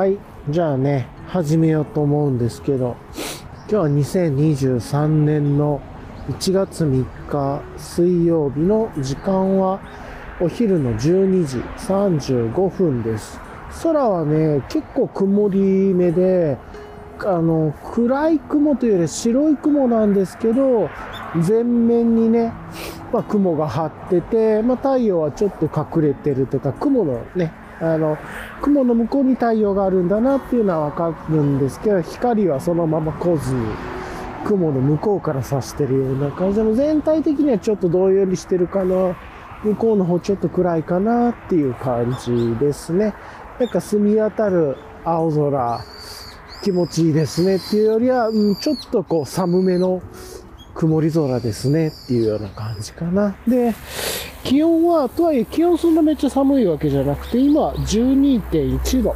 はい。じゃあね、始めようと思うんですけど、今日は2023年の1月3日水曜日の時間はお昼の12時35分です。空はね、結構曇り目で、あの、暗い雲というより白い雲なんですけど、全面にね、まあ、雲が張ってて、まあ、太陽はちょっと隠れてるとか、雲のね、あの、雲の向こうに太陽があるんだなっていうのはわかるんですけど、光はそのまま来ず、雲の向こうから差してるような感じでも全体的にはちょっとどんよりしてるかな。向こうの方ちょっと暗いかなっていう感じですね。なんか澄み渡る青空、気持ちいいですねっていうよりは、うん、ちょっとこう寒めの曇り空ですねっていうような感じかな。で、気温は、とはいえ気温そんなめっちゃ寒いわけじゃなくて、今12.1度。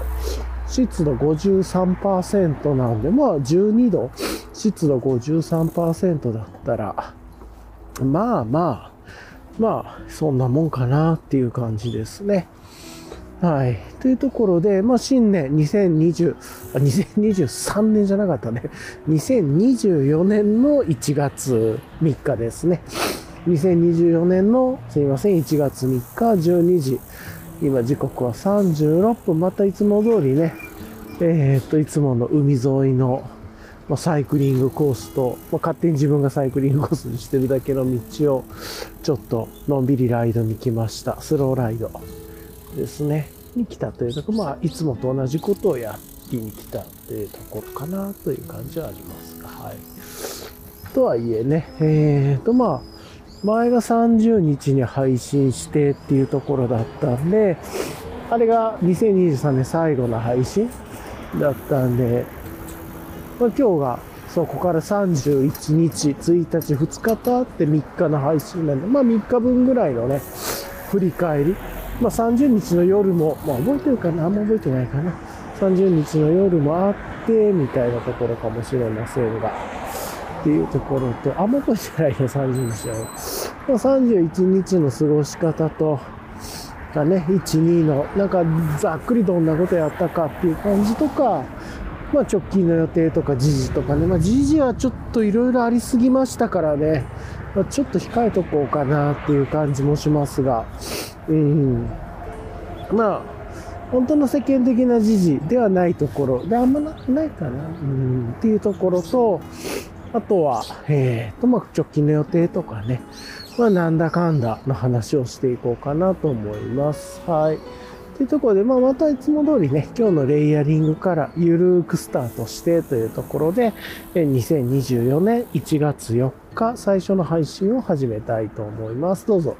湿度53%なんで、まあ12度、湿度53%だったら、まあまあ、まあ、そんなもんかなっていう感じですね。はい。というところで、まあ、新年2020、あ、2023年じゃなかったね。2024年の1月3日ですね。2024年の、すいません、1月3日12時。今時刻は36分。またいつも通りね、えー、っと、いつもの海沿いの、まあ、サイクリングコースと、まあ、勝手に自分がサイクリングコースにしてるだけの道を、ちょっとのんびりライドに来ました。スローライドですね。に来たというとこ、まあ、いつもと同じことをやりに来たというところかなという感じはありますが、はい。とはいえね、えーと、まあ、前が30日に配信してっていうところだったんで、あれが2023年最後の配信だったんで、まあ、今日がそこから31日、1日、2日経って3日の配信なんで、まあ3日分ぐらいのね、振り返り。まあ30日の夜も、まあ覚えてるかな？あんま覚えてないかな。30日の夜もあって、みたいなところかもしれませんが。っていうところと、あんま覚えてないね、30日は。まあ、31日の過ごし方と、がね、1、2の、なんかざっくりどんなことやったかっていう感じとか、まあ直近の予定とか時事とかね、まあ時事はちょっといろいろありすぎましたからね、まあ、ちょっと控えとこうかなっていう感じもしますが、うん。まあ、本当の世間的な時事ではないところで、あんまなないかな、うん、っていうところと、あとは、えーと、まあ直近の予定とかね、まあなんだかんだの話をしていこうかなと思います。はい。というところで、まあ、またいつも通りね、今日のレイヤリングからゆるーくスタートしてというところで、2024年1月4日最初の配信を始めたいと思います。どうぞ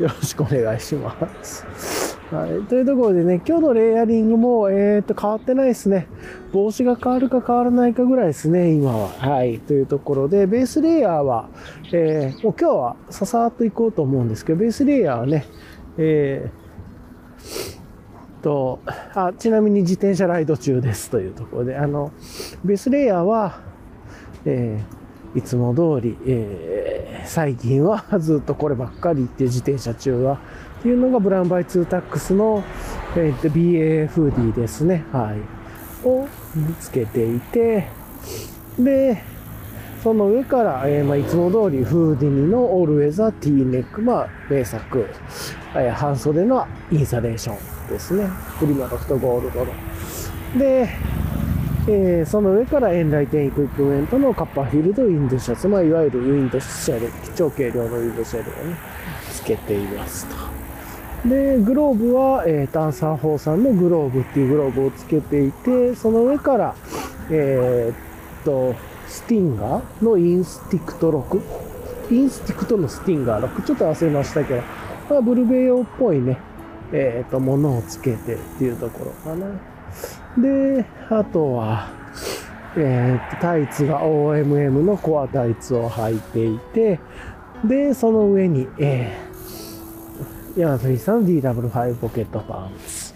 よろしくお願いします。はい。というところでね、今日のレイヤリングも、えー、っと、変わってないですね。帽子が変わるか変わらないかぐらいですね、今は。はい。というところで、ベースレイヤーは、えー、今日はささっと行こうと思うんですけど、ベースレイヤーはね、えー、と、あ、ちなみに自転車ライド中ですというところで、あの、ベースレイヤーは、えー、いつも通り、えー、最近は ずっとこればっかりって自転車中は、っていうのがブランバイツータックスの、えー、BAFD ですね。はい。をつけていて、で、その上から、えーまあ、いつも通りフーディニのオールウェザー T ネック、まあ、名作、えー、半袖のインサレーションですね。プリマロフトゴールドの。で、えー、その上からエンライテンエクイプメントのカッパーフィールドウィンドシャツ、まあ、いわゆるウィンドシェル、超軽量のウィンドシェルをね、つけていますと。で、グローブは、えー、タンサー4さんのグローブっていうグローブをつけていて、その上から、えー、っと、スティンガーのインスティクト6。インスティクトのスティンガー6。ちょっと忘れましたけど、まあ、ブルベ用っぽいね、えっ、と、ものをつけてっていうところかな。で、あとは、えっ、と、タイツが OMM のコアタイツを履いていて、で、その上に、えー、ヤマトリさんの DW5 ポケットパンツ。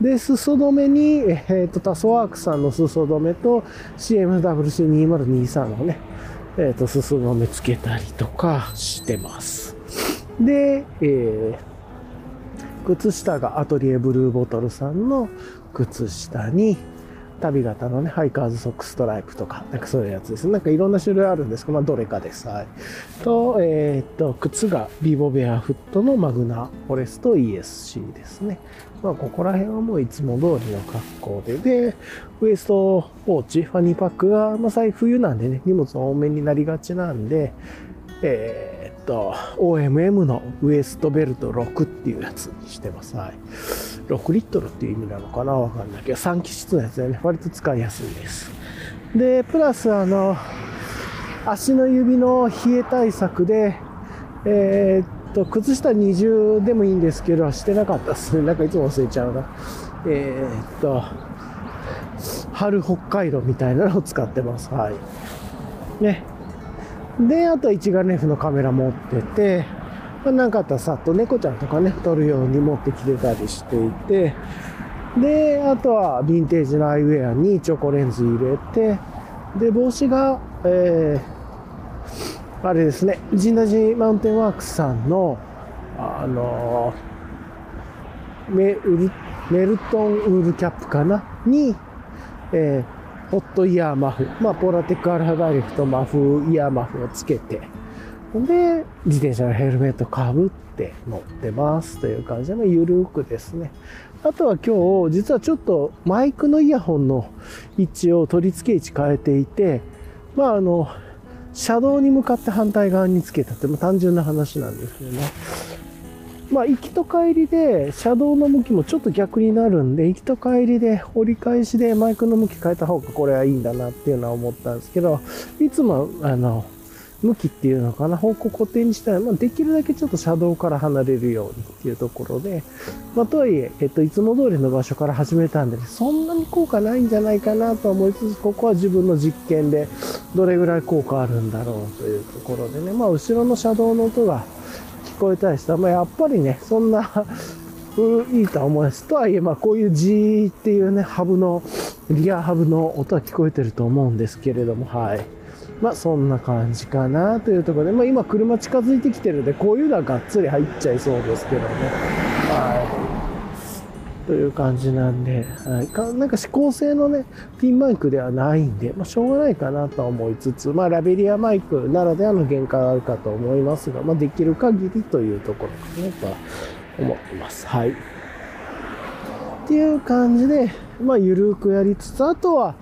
で、裾止めに、えっ、と、タソワークさんの裾止めと CMWC2023 のね、えっ、ー、と、裾止めつけたりとかしてます。で、えー、靴下がアトリエブルーボトルさんの靴下に、足袋型のね、ハイカーズソックストライプとか、なんかそういうやつです。なんかいろんな種類あるんですけど、まあどれかです。はい。と、えー、っと、靴がビボベアフットのマグナフォレスト ESC ですね。まあここら辺はもういつも通りの格好で、で、ウエストポーチ、ファニーパックが、まあ最冬なんでね、荷物多めになりがちなんで、えー、と、OMM のウエストベルト6っていうやつにしてます。はい。6リットルっていう意味なのかな？わかんないけど、3気質のやつでね、割と使いやすいです。で、プラスあの、足の指の冷え対策で、えー、っと、靴下二重でもいいんですけど、してなかったですね。なんかいつも忘れちゃうな。えー、っと、春北海道みたいなのを使ってます。はい。ね。で、あと一眼レフのカメラ持ってて、まあ、なかあったらさっと猫ちゃんとかね、撮るように持ってきてたりしていて、で、あとはヴィンテージのアイウェアにチョコレンズ入れて、で、帽子が、えー、あれですね、ジンダジマウンテンワークスさんの、あのメルメルトンウールキャップかな？に、えーホットイヤーマフ、まあ、ポーラテックアルファダイレクトマフイヤーマフをつけて、で、自転車のヘルメットかぶって乗ってますという感じで、ゆるくですね。あとは今日、実はちょっとマイクのイヤホンの位置を取り付け位置変えていて、まああの、車道に向かって反対側につけたって、まあ、単純な話なんですけどね。まあ、行きと帰りで、車道の向きもちょっと逆になるんで、行きと帰りで折り返しでマイクの向き変えた方がこれはいいんだなっていうのは思ったんですけど、いつも、あの、向きっていうのかな、方向固定にしたら、まあ、できるだけちょっと車道から離れるようにっていうところで、まあ、とはいえ、えっと、いつも通りの場所から始めたんで、ねそんなに効果ないんじゃないかなと思いつつ、ここは自分の実験で、どれぐらい効果あるんだろうというところでね、まあ、後ろの車道の音がこえたりしたら、まあ、やっぱりね、そんないいとは思います。とはいえ、まあ、こういうジーっていうね、ハブの、リアハブの音は聞こえてると思うんですけれども、はい。まあそんな感じかなというところで、まあ今車近づいてきてるんで、こういうのはがっつり入っちゃいそうですけどね。はい。という感じなんで、はい、かなんか指向性のね、ピンマイクではないんで、まあ、しょうがないかなと思いつつ、まあ、ラベリアマイクならではの限界はあるかと思いますが、まあ、できる限りというところかなとは思ってます。はい。っていう感じで、まあ、ゆるくやりつつ、あとは、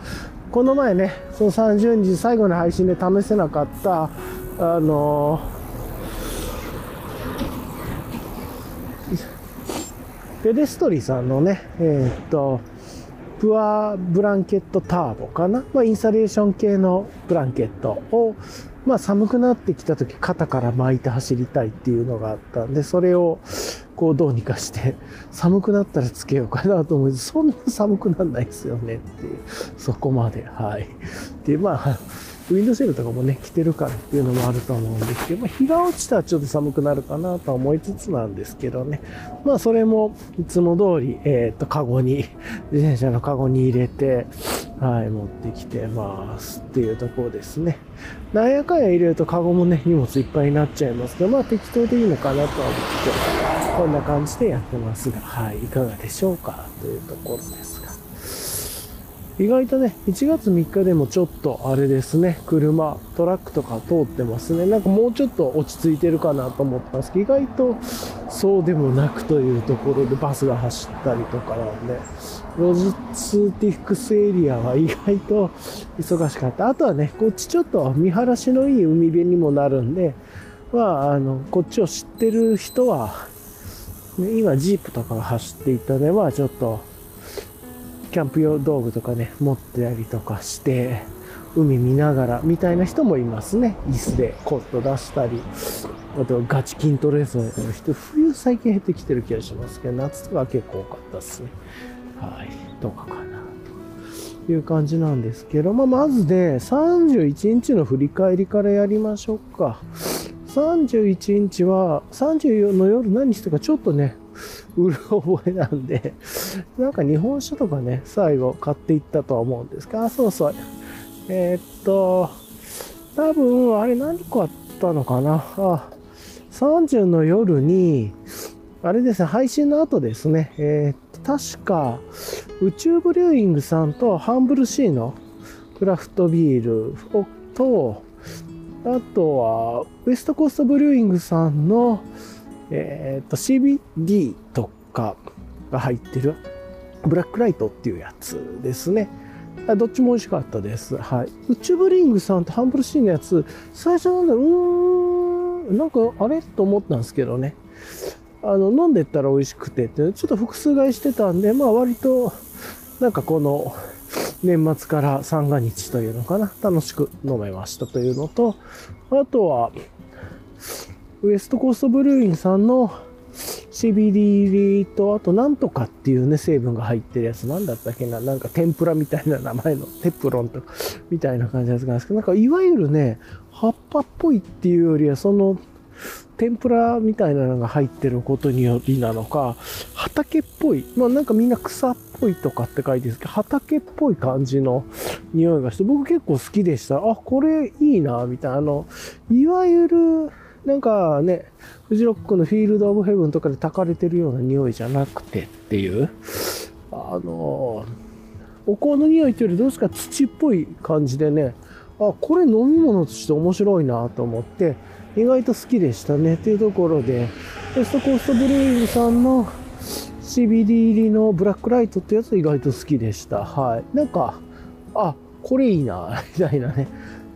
この前ね、その30日最後の配信で試せなかった、あのペデストリーさんのね、えー、っと、プアブランケットターボかな、まあ、インサレーション系のブランケットを、まあ、寒くなってきた時肩から巻いて走りたいっていうのがあったんで、それをこうどうにかして寒くなったらつけようかなと思うそんな寒くなんないですよねっていう、そこまで。はい。で、まあ、ウィンドシェルとかもね、着てるからっていうのもあると思うんですけど、まあ、日が落ちたらちょっと寒くなるかなと思いつつなんですけどね。まあ、それもいつも通り、えっ、と、カゴに、自転車のカゴに入れて、はい、持ってきてますっていうところですね。なんやかんや入れるとカゴもね、荷物いっぱいになっちゃいますけど、まあ適当でいいのかなとは思って、こんな感じでやってますが、はい、いかがでしょうかというところです。意外とね、1月3日でもちょっとあれですね、車、トラックとか通ってますね。なんかもうちょっと落ち着いてるかなと思ったんですけど、意外とそうでもなくというところでバスが走ったりとかなんで、ロジスティックスエリアは意外と忙しかった。あとはね、こっちちょっと見晴らしのいい海辺にもなるんで、まあ、あの、こっちを知ってる人は、ね、今ジープとかが走っていたね、まあちょっと、キャンプ用道具とかね、持ってたりとかして、海見ながらみたいな人もいますね。椅子でコット出したり、あとガチ筋トレーの人、冬最近減ってきてる気がしますけど、夏とかは結構多かったですね。はい。とかかな。という感じなんですけど、まあ、まずね、31日の振り返りからやりましょうか。31日は、34の夜何してかちょっとね、売る覚えなんで、なんか日本酒とかね、最後買っていったとは思うんですが、あ、そうそう。えー、っと、多分、あれ何個あったのかな？あ、30の夜に、あれですね、配信の後ですね、えー、確か、宇宙ブリューイングさんとハンブルシーのクラフトビールをと、あとは、ウエストコーストブリューイングさんの、えっ、と、CBD が入ってる、ブラックライトっていうやつですね。どっちも美味しかったです。はい。宇宙ブリングさんとハンブルシーンのやつ、最初なんだろうーん、なんかあれと思ったんですけどね。あの、飲んでったら美味しくてって、ちょっと複数買いしてたんで、まあ割と、なんかこの、年末から三が日というのかな、楽しく飲めましたというのと、あとは、ウエストコーストブルーインさんの CBD と、あとなんとかっていうね、成分が入ってるやつ、なんだったっけな、なんか天ぷらみたいな名前の、テプロンとか、みたいな感じのやつなんですけど、なんかいわゆるね、葉っぱっぽいっていうよりは、その、天ぷらみたいなのが入ってることによりなのか、畑っぽい、まあなんかみんな草っぽいとかって書いてるんですけど、畑っぽい感じの匂いがして、僕結構好きでした。あ、これいいな、みたいな。あの、いわゆる、なんかね、フジロックのフィールド・オブ・ヘブンとかで炊かれてるような匂いじゃなくてっていう、あの、お香の匂いというよりどうですか土っぽい感じでね、あ、これ飲み物として面白いなと思って、意外と好きでしたね。っていうところで、ウエストコーストブルーイングさんの CBD 入りのブラックライトってやつ意外と好きでした。はい。なんか、あ、これいいな、みたいなね。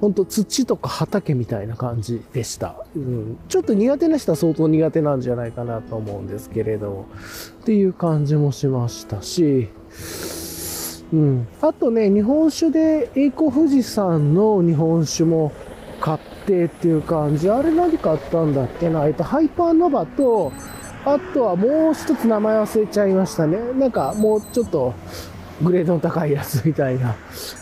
ほんと土とか畑みたいな感じでした。うん、ちょっと苦手な人は相当苦手なんじゃないかなと思うんですけれど、っていう感じもしましたし、うん。あとね、日本酒で栄光富士山の日本酒も買ってっていう感じ。あれ何買ったんだっけなえっと、ハイパーノバと、あとはもう一つ名前忘れちゃいましたね。なんかもうちょっとグレードの高いやつみたいな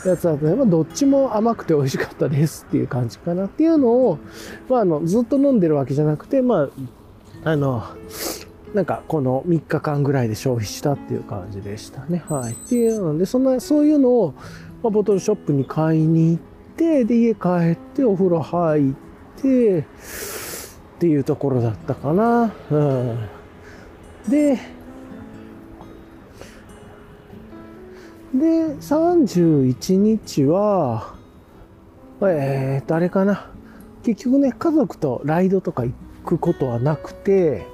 やつだとね、まあ、どっちも甘くて美味しかったですっていう感じかなっていうのを、まあ、あの、ずっと飲んでるわけじゃなくて、まあ、あの、なんかこの3日間ぐらいで消費したっていう感じでしたね。はい。っていうので、そんな、そういうのを、まあ、ボトルショップに買いに行って、で、家帰ってお風呂入って、っていうところだったかな。うん。で、で、31日は、えー、っと、あれかな。結局ね、家族とライドとか行くことはなくて、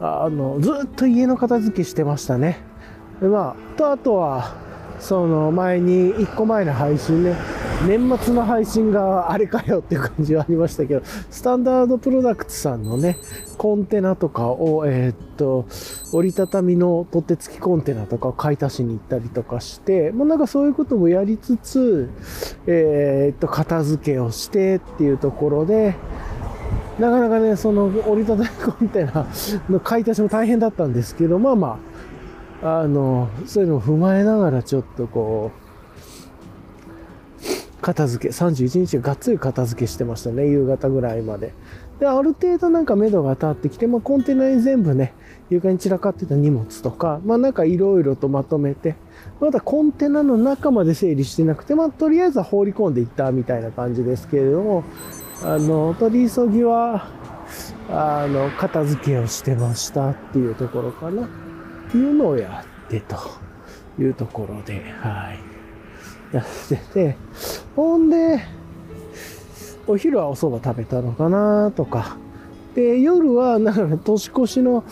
あの、ずっと家の片付けしてましたね。で、まあ、と、あとは、その前に、1個前の配信ね、年末の配信があれかよっていう感じはありましたけど、スタンダードプロダクツさんのね、コンテナとかを、えー、っと、折りたたみの取っ手付きコンテナとかを買い足しに行ったりとかして、もうなんかそういうこともやりつつ、えー、っと、片付けをしてっていうところで、なかなかね、その折りたたみコンテナの買い足しも大変だったんですけど、まあまあ、あの、そういうのを踏まえながらちょっとこう、片付け、31日がっつり片付けしてましたね、夕方ぐらいまで。で、ある程度なんか目処が立ってきて、まあ、コンテナに全部ね、床に散らかってた荷物とか、まあなんかいろいろとまとめて、まだコンテナの中まで整理してなくて、まあとりあえずは放り込んでいったみたいな感じですけれども、あの、取り急ぎは、あの、片付けをしてましたっていうところかな。っていうのをやってというところで、はい。やってて、ほんで、お昼はお蕎麦食べたのかなとか。で、夜は、なんか年越しの、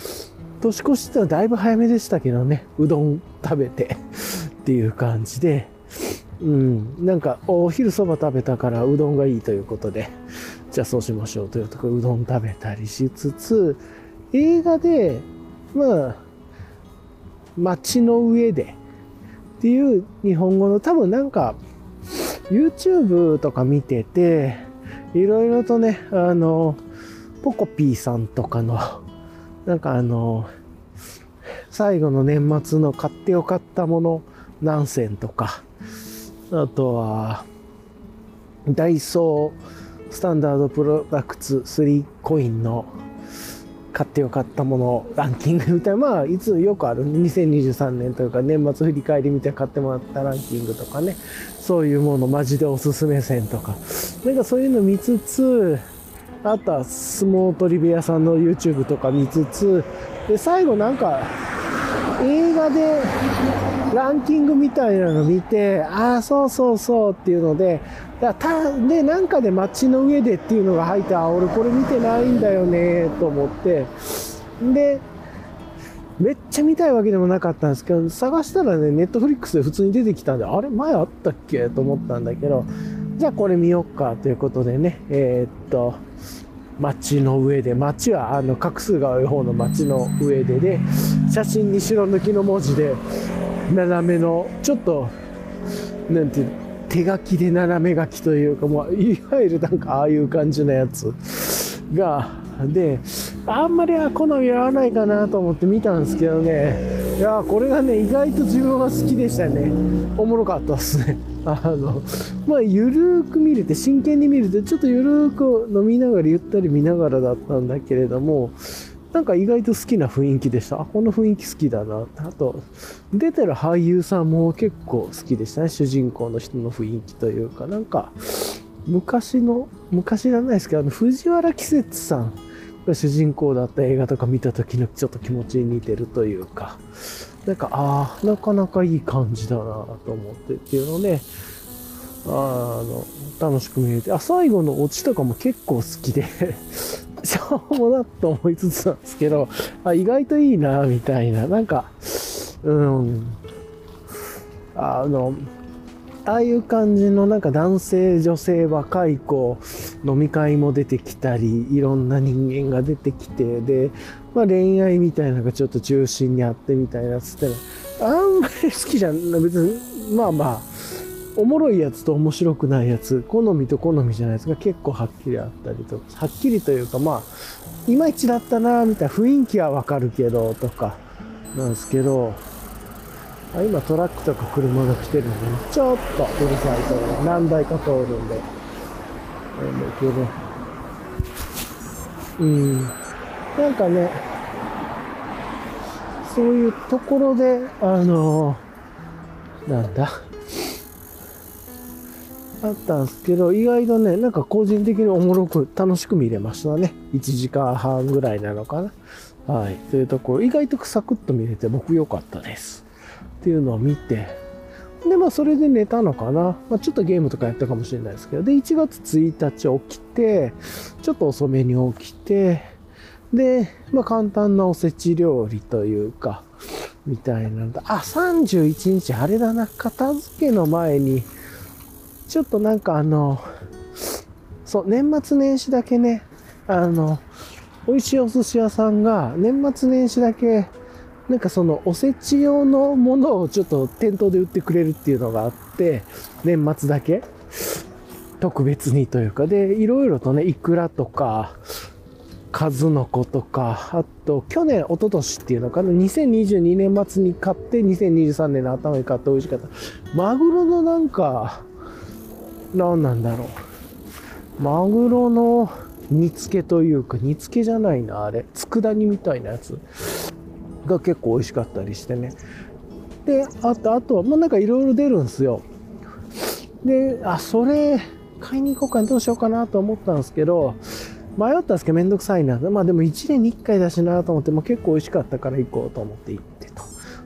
年越しってのはだいぶ早めでしたけどね、うどん食べてっていう感じで、うん、なんか、お昼蕎麦食べたからうどんがいいということで、じゃあそうしましょうというところうどん食べたりしつつ、映画で、まあ、街の上で、っていう日本語の多分なんか YouTube とか見てていろいろとねあのポコピーさんとかのなんかあの最後の年末の買ってよかったもの何選とかあとはダイソースタンダードプロダクツ3コインの買ってよかったものランキングみたいな、まあ、いつよくある2023年というか年末振り返りみたいな買ってもらったランキングとかね、そういうものマジでおすすめ線とか、なんかそういうの見つつ、あとは相撲取り部屋さんの YouTube とか見つつ、で、最後なんか、映画でランキングみたいなの見て、ああ、そうそうそうっていうので、だたで、なんかで街の上でっていうのが入って、あ、俺これ見てないんだよね、と思って、で、めっちゃ見たいわけでもなかったんですけど、探したらね、ネットフリックスで普通に出てきたんで、あれ前あったっけ？と思ったんだけど、じゃあこれ見よっかということでね、えー、っと、街の上で、街はあの画数が多い方の街の上でで、写真に白抜きの文字で、斜めの、ちょっと、なんていう手書きで斜め書きというか、もう、いわゆるなんかああいう感じのやつが、で、あんまり好み合わないかなと思って見たんですけどね、いやこれがね、意外と自分は好きでしたね。おもろかったっすね。あの、まあ、ゆるーく見れて、真剣に見れて、ちょっとゆるーく飲みながらゆったり見ながらだったんだけれども、なんか意外と好きな雰囲気でした。あ、この雰囲気好きだな。あと、出てる俳優さんも結構好きでしたね。主人公の人の雰囲気というか、なんか、昔の、昔じゃないですけど、あの、藤原季節さんが主人公だった映画とか見た時のちょっと気持ちに似てるというか、なんか、ああ、なかなかいい感じだなと思ってっていうので、あの、楽しく見れて、あ、最後のオチとかも結構好きで しょうもなと思いつつなんですけど、あ、意外といいな、みたいな、なんか、うん、あの、ああいう感じのなんか男性、女性、若い子、飲み会も出てきたり、いろんな人間が出てきて、で、まあ恋愛みたいなのがちょっと中心にあってみたいなつってあんまり好きじゃん、別に、まあまあ、おもろいやつと面白くないやつ、好みと好みじゃないですか、結構はっきりあったりとか、はっきりというかまあ、いまいちだったな、みたいな雰囲気はわかるけど、とか、なんですけど、あ今トラックとか車が来てるんで、ちょっとうるさいと何台か通るんで。なんだけど、うん。なんかね、そういうところで、あのなんだ、あったんですけど、意外とね、なんか個人的におもろく楽しく見れましたね。1時間半ぐらいなのかな。はい。というところ、意外とサクッと見れて僕良かったです。っていうのを見て、で、まあ、それで寝たのかな。まあ、ちょっとゲームとかやったかもしれないですけど、で、1月1日起きて、ちょっと遅めに起きて、で、まあ、簡単なおせち料理というか、みたいなんだ。あ、31日、あれだな。片付けの前に、ちょっとなんかあの、そう、年末年始だけね、あの、美味しいお寿司屋さんが、年末年始だけ、なんかそのおせち用のものをちょっと店頭で売ってくれるっていうのがあって、年末だけ特別にというか、で、いろいろとね、いくらとか、数の子とか、あと、去年、一昨年っていうのかな、2022年末に買って、2023年の頭に買って美味しかった。マグロのなんか、何なんだろう。マグロの煮付けというか、煮付けじゃないな、あれ。佃煮みたいなやつ。が結構美味しかったりしてね。で、あと、あとは、まあなんかいろいろ出るんですよ。で、あ、それ、買いに行こうかな、どうしようかなと思ったんですけど、迷ったんですけどめんどくさいな。まあでも1年に1回だしなと思って、まあ、結構美味しかったから行こうと思って行って。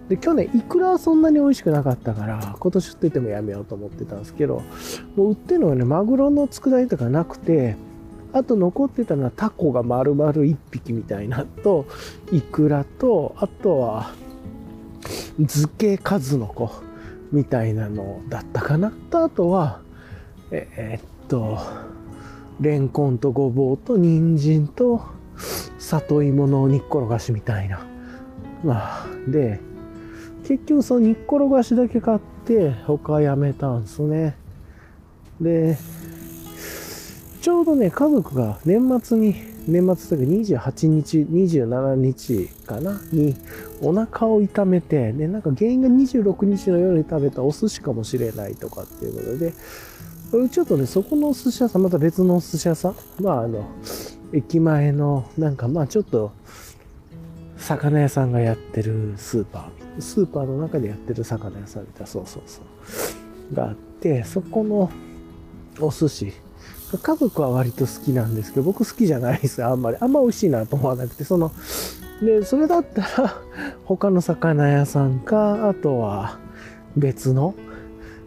で、去年イクラはそんなに美味しくなかったから、今年売っててもやめようと思ってたんですけど、もう売ってるのはね、マグロの佃煮とかなくて、あと残ってたのはタコが丸々1匹みたいなと、イクラと、あとは、漬け数の子みたいなのだったかな。と、あとは、えー、っと、レンコンとごぼうと人参と里芋の煮っころがしみたいな。まあ、で、結局その煮っころがしだけ買って他やめたんですね。で、ちょうどね、家族が年末に、年末というか28日、27日かなにお腹を痛めて、ね、なんか原因が26日の夜に食べたお寿司かもしれないとかっていうことで、ちょっとね、そこのお寿司屋さん、また別のお寿司屋さん、まああの、駅前の、なんかまあちょっと、魚屋さんがやってるスーパー、スーパーの中でやってる魚屋さんみたいな、そうそうそう、があって、そこのお寿司、家族は割と好きなんですけど、僕好きじゃないですあんまり。あんま美味しいなと思わなくて、その、で、それだったら、他の魚屋さんか、あとは別の、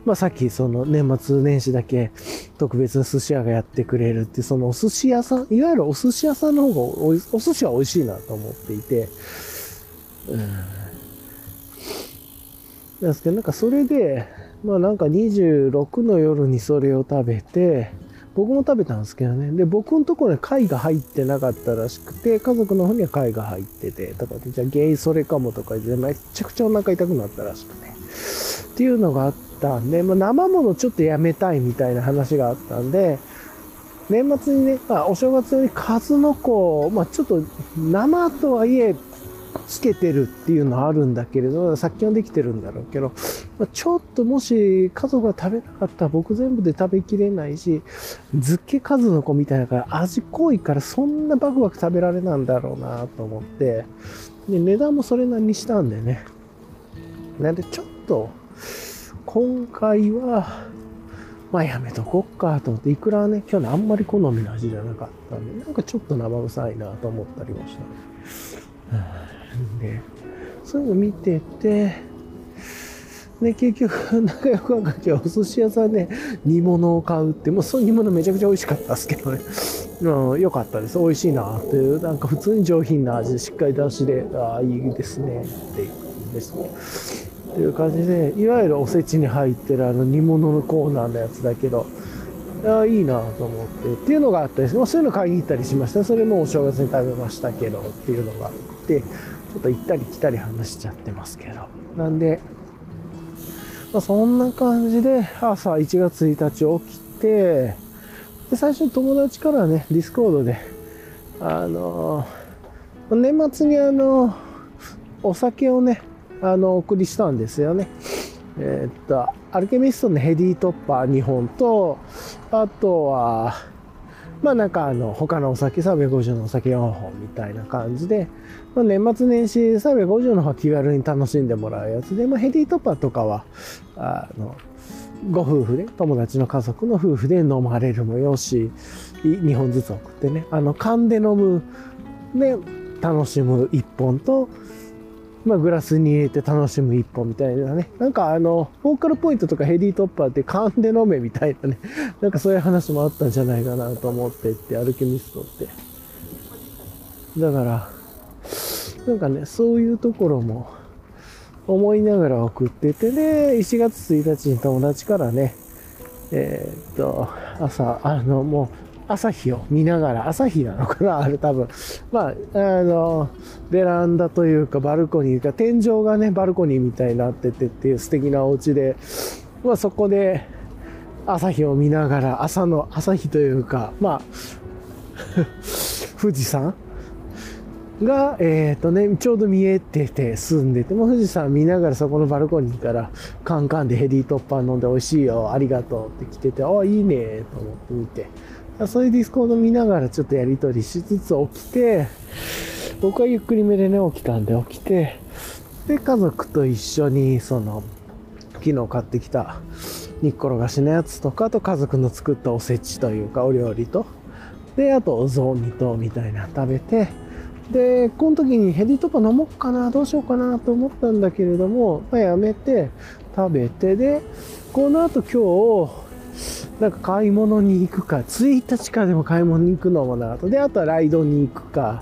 まあさっきその年末年始だけ特別な寿司屋がやってくれるって、そのお寿司屋さん、いわゆるお寿司屋さんの方がおお寿司は美味しいなと思っていて、うん。なんですけど、なんかそれで、まあなんか26の夜にそれを食べて、僕も食べたんですけどね。で、僕のところに貝が入ってなかったらしくて、家族の方には貝が入ってて、とかで、じゃあ原因それかもとかで、めちゃくちゃお腹痛くなったらしくて。っていうのがあったんで、まあ、生ものちょっとやめたいみたいな話があったんで、年末にね、まあ、お正月に数の子、まあ、ちょっと生とはいえ、つけてるっていうのはあるんだけれど、殺菌はできてるんだろうけど、まあ、ちょっともし家族が食べなかったら僕全部で食べきれないし、漬け数の子みたいだから味濃いからそんなバクバク食べられなんだろうなと思って、で、値段もそれなりにしたんでね。なんでちょっと、今回は、まあやめとこっかと思って、いくらね、去年あんまり好みの味じゃなかったんで、なんかちょっと生臭いなと思ったりもしたね。で、そういうの見てて、で、結局、仲良くわかけお寿司屋さんで煮物を買うって、もうその煮物めちゃくちゃ美味しかったですけどね。うん、良かったです。美味しいなっていう、なんか普通に上品な味で、しっかり出しで、ああ、いいですね、っていうですね。っていう感じで、いわゆるおせちに入ってるあの煮物のコーナーのやつだけど、あいいなと思ってっていうのがあったりして、ま、そういうの買いに行ったりしましたそれもお正月に食べましたけどっていうのがあってちょっと行ったり来たり話しちゃってますけど。なんで、まあ、そんな感じで朝1月1日起きてで最初に友達からねディスコードであの年末にあのお酒をねあのお送りしたんですよね。えー、っとアルケミストのヘディートッパー2本とあとは、まあなんかあの、他のお酒350のお酒4本みたいな感じで、まあ、年末年始350の方気軽に楽しんでもらうやつで、まあヘディトッパーとかは、あの、ご夫婦で、友達の家族の夫婦で飲まれるもよし、2本ずつ送ってね、あの、缶で飲む、で、楽しむ1本と、まあ、グラスに入れて楽しむ一本みたいなね。なんかあの、フォーカルポイントとかヘディトッパーって缶で飲めみたいなね。なんかそういう話もあったんじゃないかなと思ってって、アルケミストって。だから、なんかね、そういうところも思いながら送ってて、で、1月1日に友達からね、えー、っと、朝、あの、もう、朝日を見ながら、朝日なのかな？あれ多分。まあ、あの、ベランダというかバルコニーか、天井がね、バルコニーみたいになっててっていう素敵なお家で、まあそこで朝日を見ながら、朝の朝日というか、まあ、富士山が、えっ、ー、とね、ちょうど見えてて住んでて、も富士山見ながらそこのバルコニーからカンカンでヘディートッパー飲んで美味しいよ、ありがとうって来てて、ああ、いいねと思って見て。そういうディスコード見ながらちょっとやりとりしつつ起きて、僕はゆっくりめでね、起きたんで起きて、で、家族と一緒に、その、昨日買ってきた煮っころがしのやつとか、あと家族の作ったおせちというか、お料理と、で、あとお雑煮と、みたいな食べて、で、この時にヘディトパ飲もうかな、どうしようかなと思ったんだけれども、まあ、やめて、食べて、で、この後今日、なんか買い物に行くか、1日からでも買い物に行くのもなと。で、あとはライドに行くか。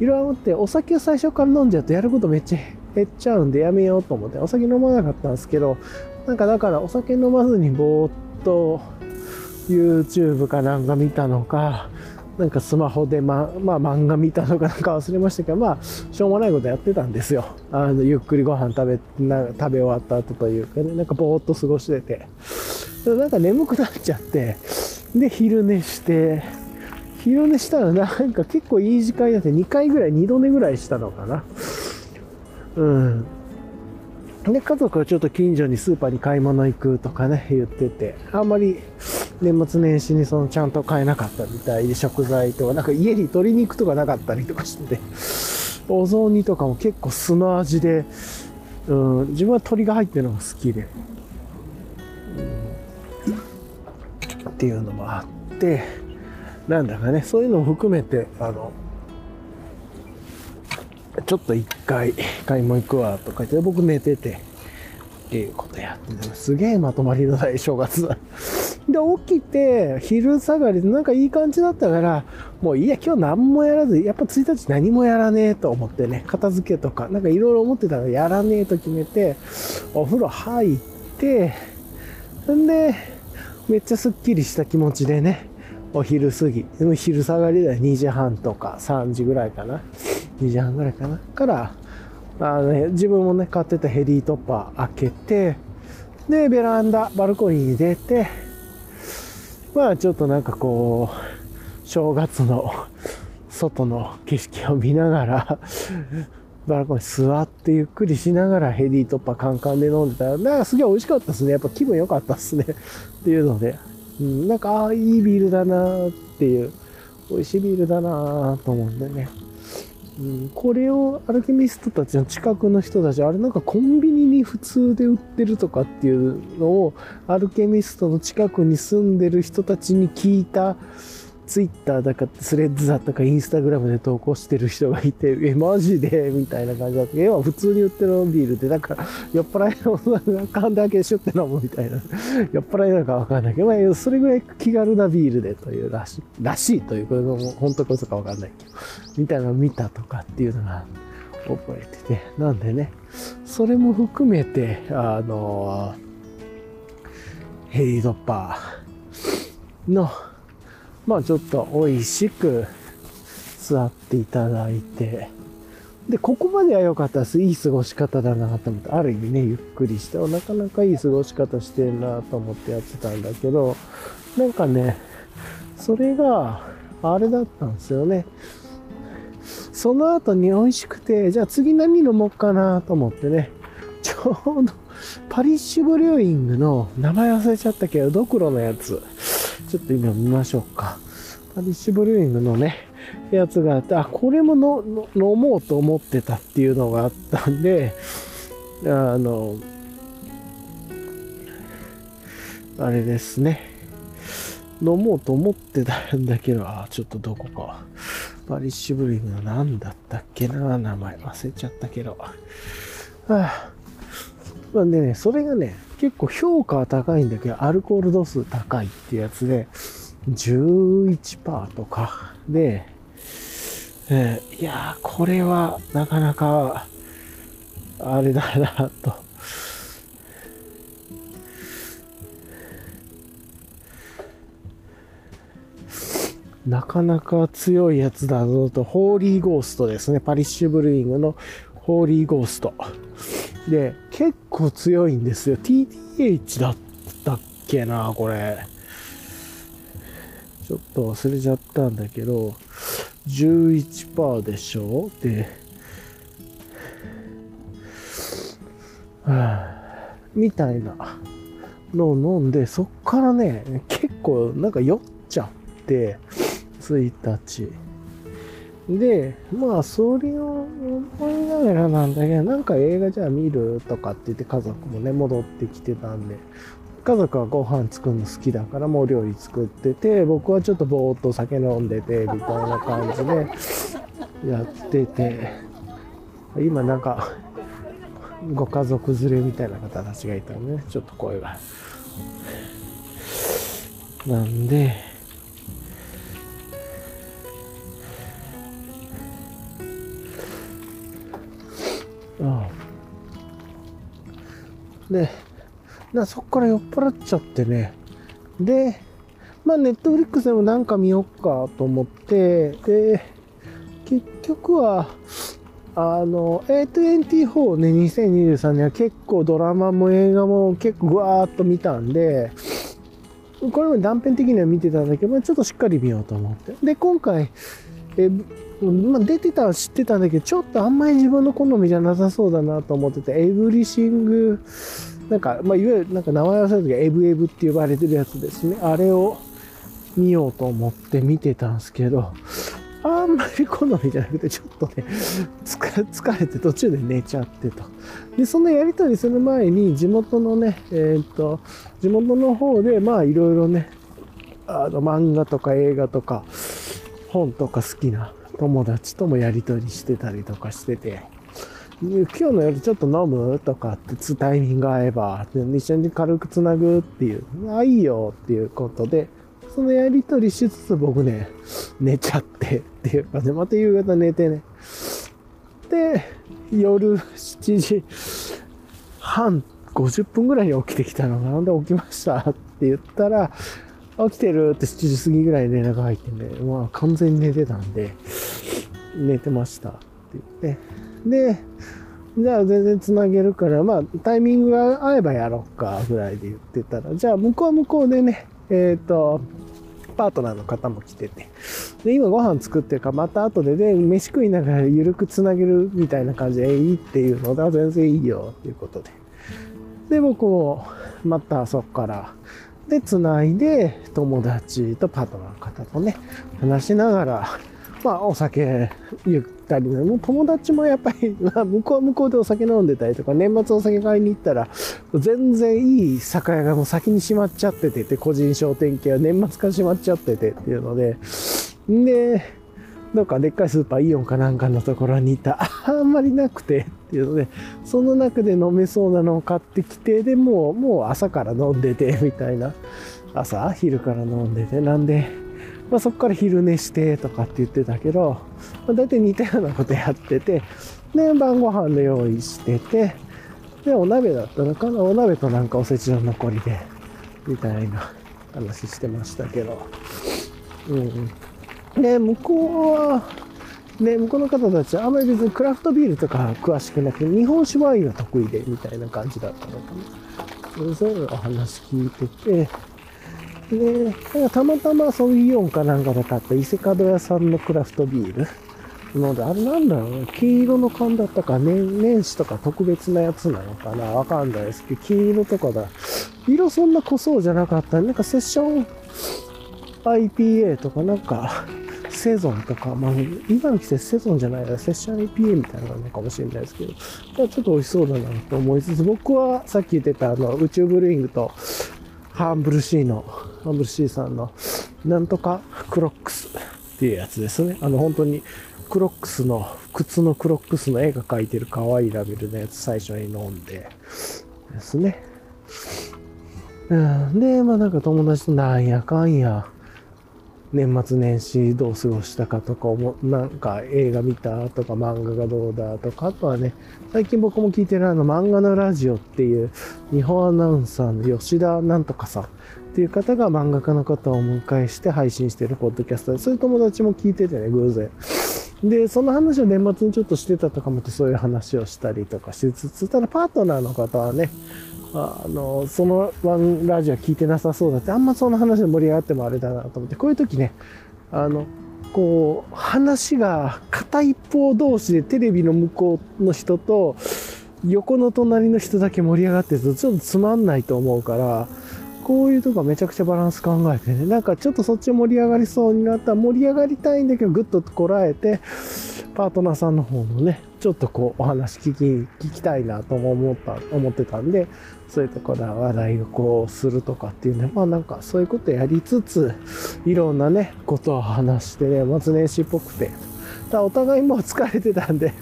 いろいろ思って、お酒を最初から飲んじゃうとやることめっちゃ減っちゃうんでやめようと思って、お酒飲まなかったんですけど、なんかだからお酒飲まずにぼーっと YouTube かなんか見たのか、なんかスマホでま、まあ漫画見たのかなんか忘れましたけど、まあ、しょうもないことやってたんですよ。あの、ゆっくりご飯食べ、な食べ終わった後というかね、なんかぼーっと過ごしてて。なんか眠くなっちゃって、で、昼寝して、昼寝したらなんか結構いい時間になって2回ぐらい、2度寝ぐらいしたのかな。うん。で、家族はちょっと近所にスーパーに買い物行くとかね、言ってて、あんまり年末年始にそのちゃんと買えなかったみたいで、食材とか、なんか家に鶏肉とかなかったりとかしてて、お雑煮とかも結構酢の味で、うん、自分は鶏が入ってるのが好きで、っていうのもあってなんだかねそういうのを含めてあのちょっと一回買い物行くわとか言って、僕寝てて、っていうことやってて、すげえまとまりのない正月だ。で、起きて、昼下がりでなんかいい感じだったから、もういいや、今日何もやらず、やっぱ1日何もやらねえと思ってね、片付けとか、なんかいろいろ思ってたらやらねえと決めて、お風呂入って、んで、めっちゃスッキリした気持ちでね、お昼過ぎ、でも昼下がりだよ、2時半とか3時ぐらいかな。2時半ぐらいかな。から、あのね、自分もね、買ってたヘリートッパー開けて、で、ベランダ、バルコニーに出て、まあちょっとなんかこう、正月の外の景色を見ながら、バルコニー座ってゆっくりしながらヘリートッパカンカンで飲んでたら、なんかすげえ美味しかったですね。やっぱ気分良かったっすね。っていうので、うん、なんか、ああ、いいビールだなっていう、美味しいビールだなと思うんでね。うん、これをアルケミストたちの近くの人たち、あれなんかコンビニに普通で売ってるとかっていうのを、アルケミストの近くに住んでる人たちに聞いた、ツイッターだか、スレッズだったか、インスタグラムで投稿してる人がいて、え、マジで？みたいな感じだったけど、普通に売ってるビールで、だか、酔っ払いの女が缶だけしょって飲むみたいな。酔っ払いなのかわかんないけど、まあ、それぐらい気軽なビールでというらしい、らしいという、これも本当こそかわかんないけど、みたいなのを見たとかっていうのが覚えてて、なんでね、それも含めて、あの、ヘリドッパーの、まあちょっと美味しく座っていただいて、で、ここまでは良かったです。いい過ごし方だなと思って、ある意味ね、ゆっくりして、なかなかいい過ごし方してるなと思ってやってたんだけど、なんかね、それが、あれだったんですよね。その後に美味しくて、じゃあ次何飲もうかなと思ってね、ちょうど、パリッシュブリューイングの名前忘れちゃったけど、ドクロのやつ。ちょっと今見ましょうか。パリッシュブルーイングのね、やつがあって、あ、これもの飲もうと思ってたっていうのがあったんで、あの、あれですね。飲もうと思ってたんだけど、あ、ちょっとどこか。パリッシュブルーイングの何だったっけな、名前忘れちゃったけど。はあ、まあね、それがね、結構評価は高いんだけど、アルコール度数高いってやつで、11%とかで、えー、いやー、これはなかなか、あれだなと。なかなか強いやつだぞと、ホーリーゴーストですね。パリッシュブルーイングのホーリーゴースト。で、結構強いんですよ。TTH だったっけな、これ。ちょっと忘れちゃったんだけど、11%でしょ？で、はあ、みたいなのを飲んで、そっからね、結構なんか酔っちゃって、1日。で、まあ、それを思いながらなんだけど、なんか映画じゃあ見るとかって言って家族もね、戻ってきてたんで、家族はご飯作るの好きだからもう料理作ってて、僕はちょっとぼーっと酒飲んでて、みたいな感じでやってて、今なんか、ご家族連れみたいな方たちがいたのね、ちょっと声が。なんで、で、なそっから酔っ払っちゃってね。で、まあ、ネットフリックスでもなんか見よっかと思って、で、結局は、あの、A24 ね、2023年は結構ドラマも映画も結構ぐわーっと見たんで、これも断片的には見てたんだけど、まあ、ちょっとしっかり見ようと思って。で、今回、えまあ、出てたは知ってたんだけど、ちょっとあんまり自分の好みじゃなさそうだなと思ってて、エブリシング、なんか、まあ、いわゆるなんか名前忘れたけど、エブエブって呼ばれてるやつですね。あれを見ようと思って見てたんですけど、あんまり好みじゃなくて、ちょっとね、疲れて途中で寝ちゃってと。で、そのやりとりする前に、地元のね、えっ、と、地元の方で、まあ、いろいろね、あの、漫画とか映画とか、本とか好きな友達ともやりとりしてたりとかしてて、今日の夜ちょっと飲む？とかってつタイミング合えば、一緒に軽くつなぐっていう、あ、いいよっていうことで、そのやりとりしつつ僕ね、寝ちゃってっていうかね、また夕方寝てね。で、夜7時半、50分ぐらいに起きてきたのが、なんで起きました？って言ったら、起きてるって7時過ぎぐらい連絡入ってね、まあ完全に寝てたんで、寝てましたって言って、で、じゃあ全然つなげるから、まあタイミングが合えばやろうかぐらいで言ってたら、じゃあ向こうは向こうでね、えっ、ー、と、パートナーの方も来てて、で、今ご飯作ってるから、また後でね、飯食いながらゆるくつなげるみたいな感じでいいっていうので、全然いいよっていうことで。で、僕も、またそこから、で、つないで、友達とパートナーの方とね、話しながら、まあ、お酒、ゆったりね、もう友達もやっぱり、まあ、向こうは向こうでお酒飲んでたりとか、年末お酒買いに行ったら、全然いい酒屋がもう先に閉まっちゃってて、個人商店系は年末から閉まっちゃっててっていうので、んで、どっかでっかいスーパーイオンかなんかのところにいた、あんまりなくてっていうので、その中で飲めそうなのを買ってきて、で、もう、もう朝から飲んでて、みたいな。朝昼から飲んでて、なんで、まあ、そこから昼寝してとかって言ってたけど、まあ、大体似たようなことやってて、で、晩ご飯の用意してて、で、お鍋だったのかな？お鍋となんかおせちの残りで、みたいな話してましたけど。うん。で、向こうは、ね、向こうの方たちはあんまり別にクラフトビールとか詳しくなくて、日本酒ワインが得意で、みたいな感じだったのかな。そういうお話聞いてて、で、なんかたまたまそういうイオンかなんかで買った伊勢門屋さんのクラフトビール。ので、あれなんだろうね。黄色の缶だったか、年、年始とか特別なやつなのかなわかんないですけど、黄色とかだ。色そんな濃そうじゃなかったなんかセッション IPA とかなんか、セゾンとか、まあ、今の季節セゾンじゃないな、セッション IPA みたいなのかもしれないですけど、ちょっと美味しそうだなと思いつつ、僕はさっき言ってたあの宇宙ブルーイングとハンブルシーの、ハンブルシーさんの、なんとかクロックスっていうやつですね。あの、本当に、クロックスの、靴のクロックスの絵が描いてる可愛いラベルのやつ最初に飲んで、ですね。うん、で、まあなんか友達となんやかんや、年末年始どう過ごしたかとか思、なんか映画見たとか漫画がどうだとか、あとはね、最近僕も聞いてるあの漫画のラジオっていう日本アナウンサーの吉田なんとかさんっていう方が漫画家の方をお迎えして配信してるポッドキャストで、そういう友達も聞いててね、偶然。で、その話を年末にちょっとしてたとかもってそういう話をしたりとかしつつ、ただパートナーの方はね、あの、そのワンラジオ聞いてなさそうだって、あんまその話で盛り上がってもあれだなと思って、こういう時ね、あの、こう、話が片一方同士でテレビの向こうの人と、横の隣の人だけ盛り上がってるとちょっとつまんないと思うから、こういうとこはめちゃくちゃバランス考えてね、なんかちょっとそっち盛り上がりそうになったら盛り上がりたいんだけど、ぐっとこらえて、パートナーさんの方のね、ちょっとこうお話聞き、聞きたいなとも思った、思ってたんで、そういうところは話題をこうするとかっていうね、まあなんかそういうことやりつつ、いろんなね、ことを話してね、末年始っぽくて、ただお互いもう疲れてたんで、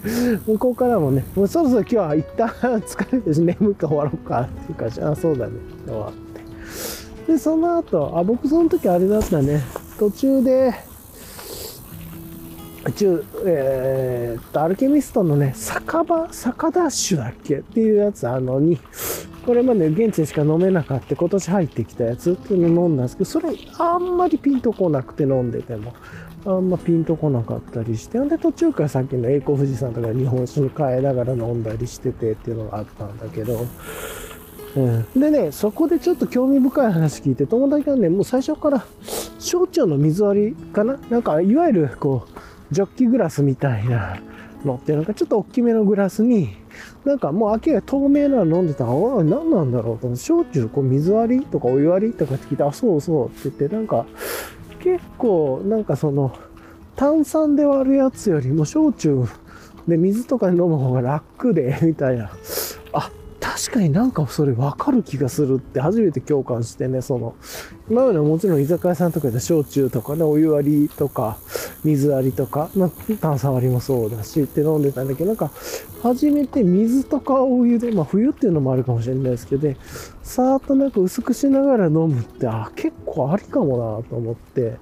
向こうからもね、もうそろそろ今日は一旦疲れてし眠いか終わろうかっていう感じ、あ、そうだね、終わって。で、その後、あ、僕その時あれだったね、途中で、中、えー、っと、アルケミストのね、酒場、酒ダッシュだっけっていうやつ、あの、に、これまで現地でしか飲めなかった、今年入ってきたやつっていうの飲んだんですけど、それあんまりピンとこなくて飲んでても、あんまピンとこなかったりして、んで途中からさっきの栄光富士山とか日本酒に変えながら飲んだりしててっていうのがあったんだけど、うん、でね、そこでちょっと興味深い話聞いて、友達がね、もう最初から、焼酎の水割りかななんか、いわゆるこう、ジョッキグラスみたいなのってなんかちょっと大きめのグラスに、なんかもう明らか透明なの飲んでたら、あ何なんだろうと、焼酎こう水割りとかお湯割りとかって聞いて、あ、そうそうって言って、なんか結構なんかその炭酸で割るやつよりも焼酎で水とかに飲む方が楽で、みたいな。確かになんかそれ分かる気がするって初めて共感してね、その、今まではもちろん居酒屋さんとかで焼酎とかね、お湯割りとか、水割りとか、まあ、炭酸割りもそうだしって飲んでたんだけど、なんか、初めて水とかお湯で、まあ冬っていうのもあるかもしれないですけど、さーっとなんか薄くしながら飲むって、あ、結構ありかもなと思って、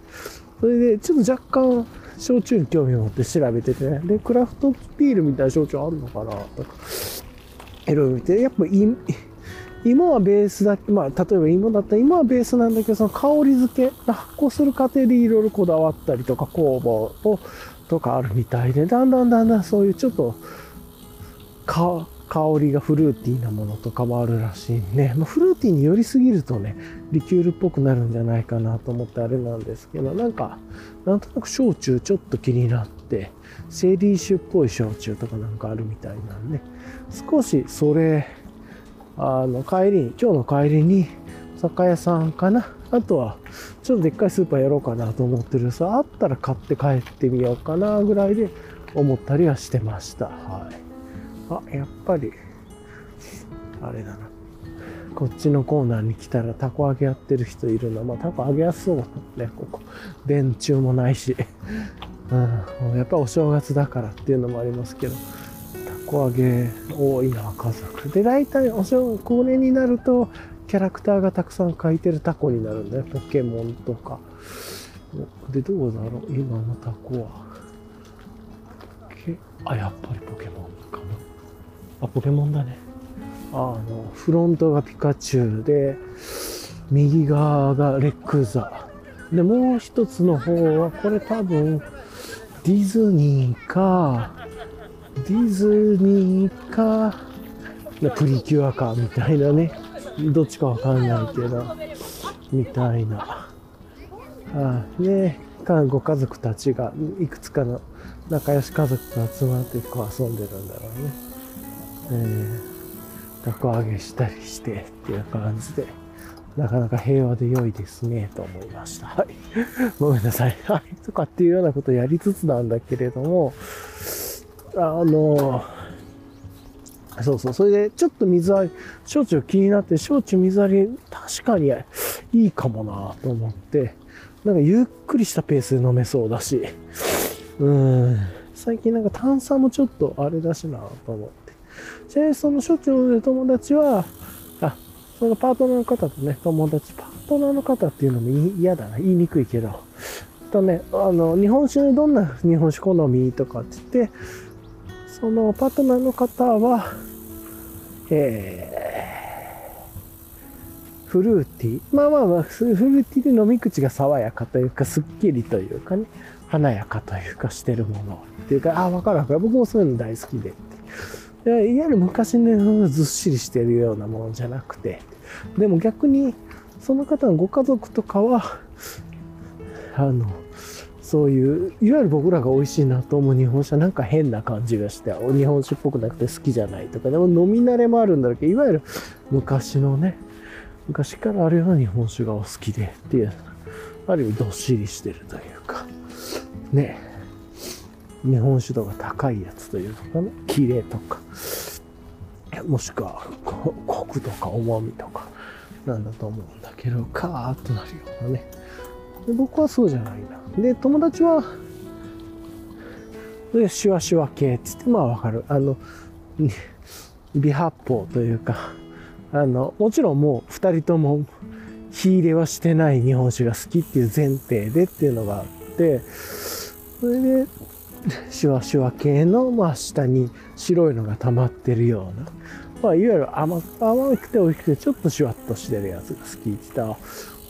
それでちょっと若干、焼酎に興味を持って調べててね。で、クラフトビールみたいな焼酎あるのかなとか、いろいろ見て、やっぱ芋はベースだけ、まあ、例えば芋だったら芋はベースなんだけど、その香り付け、発酵する過程でいろいろこだわったりとか、酵母を、とかあるみたいで、だんだんだんだんそういうちょっと、香りがフルーティーなものとかもあるらしいんで、まあ、フルーティーに寄りすぎるとね、リキュールっぽくなるんじゃないかなと思ってあれなんですけど、なんか、なんとなく焼酎ちょっと気になって、セーリー酒っぽい焼酎とかなんかあるみたいなんで、少しそれ、あの、帰りに、今日の帰りに、酒屋さんかな？あとは、ちょっとでっかいスーパーやろうかなと思ってるさ、あったら買って帰ってみようかなぐらいで思ったりはしてました。はい。あ、やっぱり、あれだな。こっちのコーナーに来たらタコ揚げやってる人いるな。まあタコ揚げやすそうだね、ここ。電柱もないし。うん、やっぱお正月だからっていうのもありますけど、タコ揚げ多いな、家族。で、大体お正これになると、キャラクターがたくさん描いてるタコになるんだよ。ポケモンとか。で、どうだろう？今のタコは。あ、やっぱりポケモンかな。あ、ポケモンだね。あの、フロントがピカチュウで、右側がレックザ。で、もう一つの方は、これ多分、ディズニーか、ディズニーか、プリキュアか、みたいなね。どっちかわかんないけど、みたいな。あね、ご家族たちがいくつかの仲良し家族が集まってこう遊んでるんだろうね。えー、たこ揚げしたりしてっていう感じで、なかなか平和で良いですね、と思いました。はい。ごめんなさい。はい。とかっていうようなことをやりつつなんだけれども、あの、そうそう。それで、ちょっと水割り、焼酎気になって、焼酎水割り、確かにいいかもなと思って、なんかゆっくりしたペースで飲めそうだし、うん。最近なんか炭酸もちょっとあれだしなと思って。ちなみにそのしょっちゅう友達は、あ、そのパートナーの方とね、友達、パートナーの方っていうのも嫌だな、言いにくいけど、とね、あの、日本酒でどんな日本酒好みとかって言って、そのパートナーの方は、えー、フルーティー。まあまあまあ、フルーティーで飲み口が爽やかというか、すっきりというかね、華やかというかしてるものっていうか、あ、わかるわかる。僕もそういうの大好きで。いわゆる昔のずっしりしてるようなものじゃなくて、でも逆に、その方のご家族とかは、あの、そういう、いわゆる僕らが美味しいなと思う日本酒はなんか変な感じがして、日本酒っぽくなくて好きじゃないとか、でも飲み慣れもあるんだけど、いわゆる昔のね、昔からあるような日本酒がお好きでっていう、ある意味どっしりしてるというか、ね、日本酒度が高いやつというのかな、綺麗とか、もしくはコクとか重みとか、なんだと思うんだけど、カーッとなるようなね。で僕はそうじゃないな。で、友達は、で、シュワシュワ系って言って、まあわかる。あの、微発泡というか、あの、もちろんもう二人とも火入れはしてない日本酒が好きっていう前提でっていうのがあって、それで、シュワシュワ系の、まあ、下に白いのが溜まってるような、まあ、いわゆる甘甘くて美味しくて、ちょっとシュワッとしてるやつが好きって言ったら、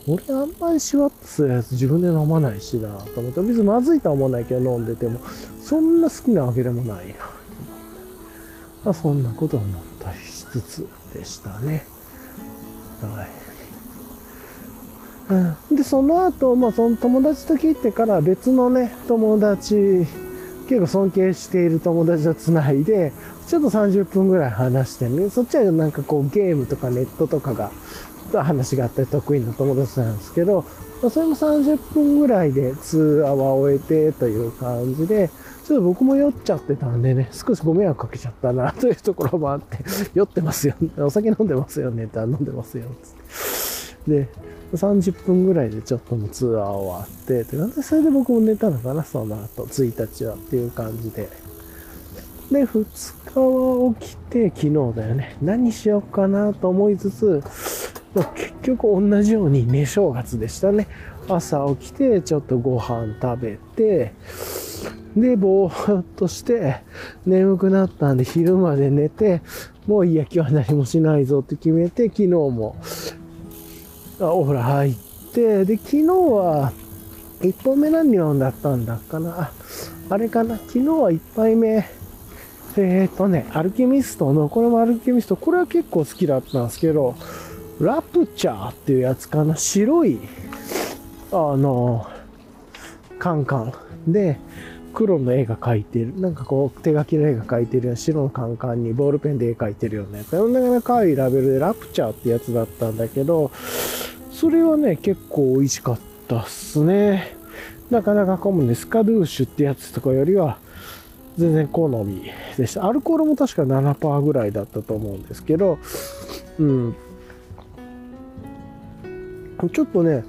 俺あんまりシュワッとするやつ自分で飲まないしなと思って、別にまずいとは思わないけど飲んでても、そんな好きなわけでもないなまあ、そんなことを思ったりしつつでしたね。はい。うん、で、その後、まあ、その友達と切ってから別のね、友達、結構尊敬している友達と繋いで、ちょっと30分ぐらい話してね、そっちはなんかこうゲームとかネットとかが、と話があって得意な友達なんですけど、まあ、それも30分ぐらいで通話は終えてという感じで、ちょっと僕も酔っちゃってたんでね、少しご迷惑かけちゃったな、というところもあって、酔ってますよ、お酒飲んでますよねって飲んでますよ、つって。で、30分ぐらいでちょっともツアー終わって、で、なんでそれで僕も寝たのかな、その後、1日はっていう感じで。で、2日は起きて、昨日だよね。何しようかなと思いつつ、結局同じように寝正月でしたね。朝起きて、ちょっとご飯食べて、で、ぼーっとして、眠くなったんで昼まで寝て、もういいや、今日は何もしないぞって決めて、昨日も、あお風呂入って、で、昨日は、1本目何飲んだったんだっかな。あ、れかな。昨日は1杯目、えっ、ー、とね、アルケミストの、これもアルケミスト、これは結構好きだったんですけど、ラプチャーっていうやつかな。白い、あの、カンカンで、黒の絵が描いてる。なんかこう、手書きの絵が描いてるような白のカンカンにボールペンで絵描いてるようなやつ。なかなか可愛いラベルでラプチャーってやつだったんだけど、それはね、結構美味しかったっすね。なかなかコムでスカドゥーシュってやつとかよりは、全然好みでした。アルコールも確か7%ぐらいだったと思うんですけど、うん。ちょっとね、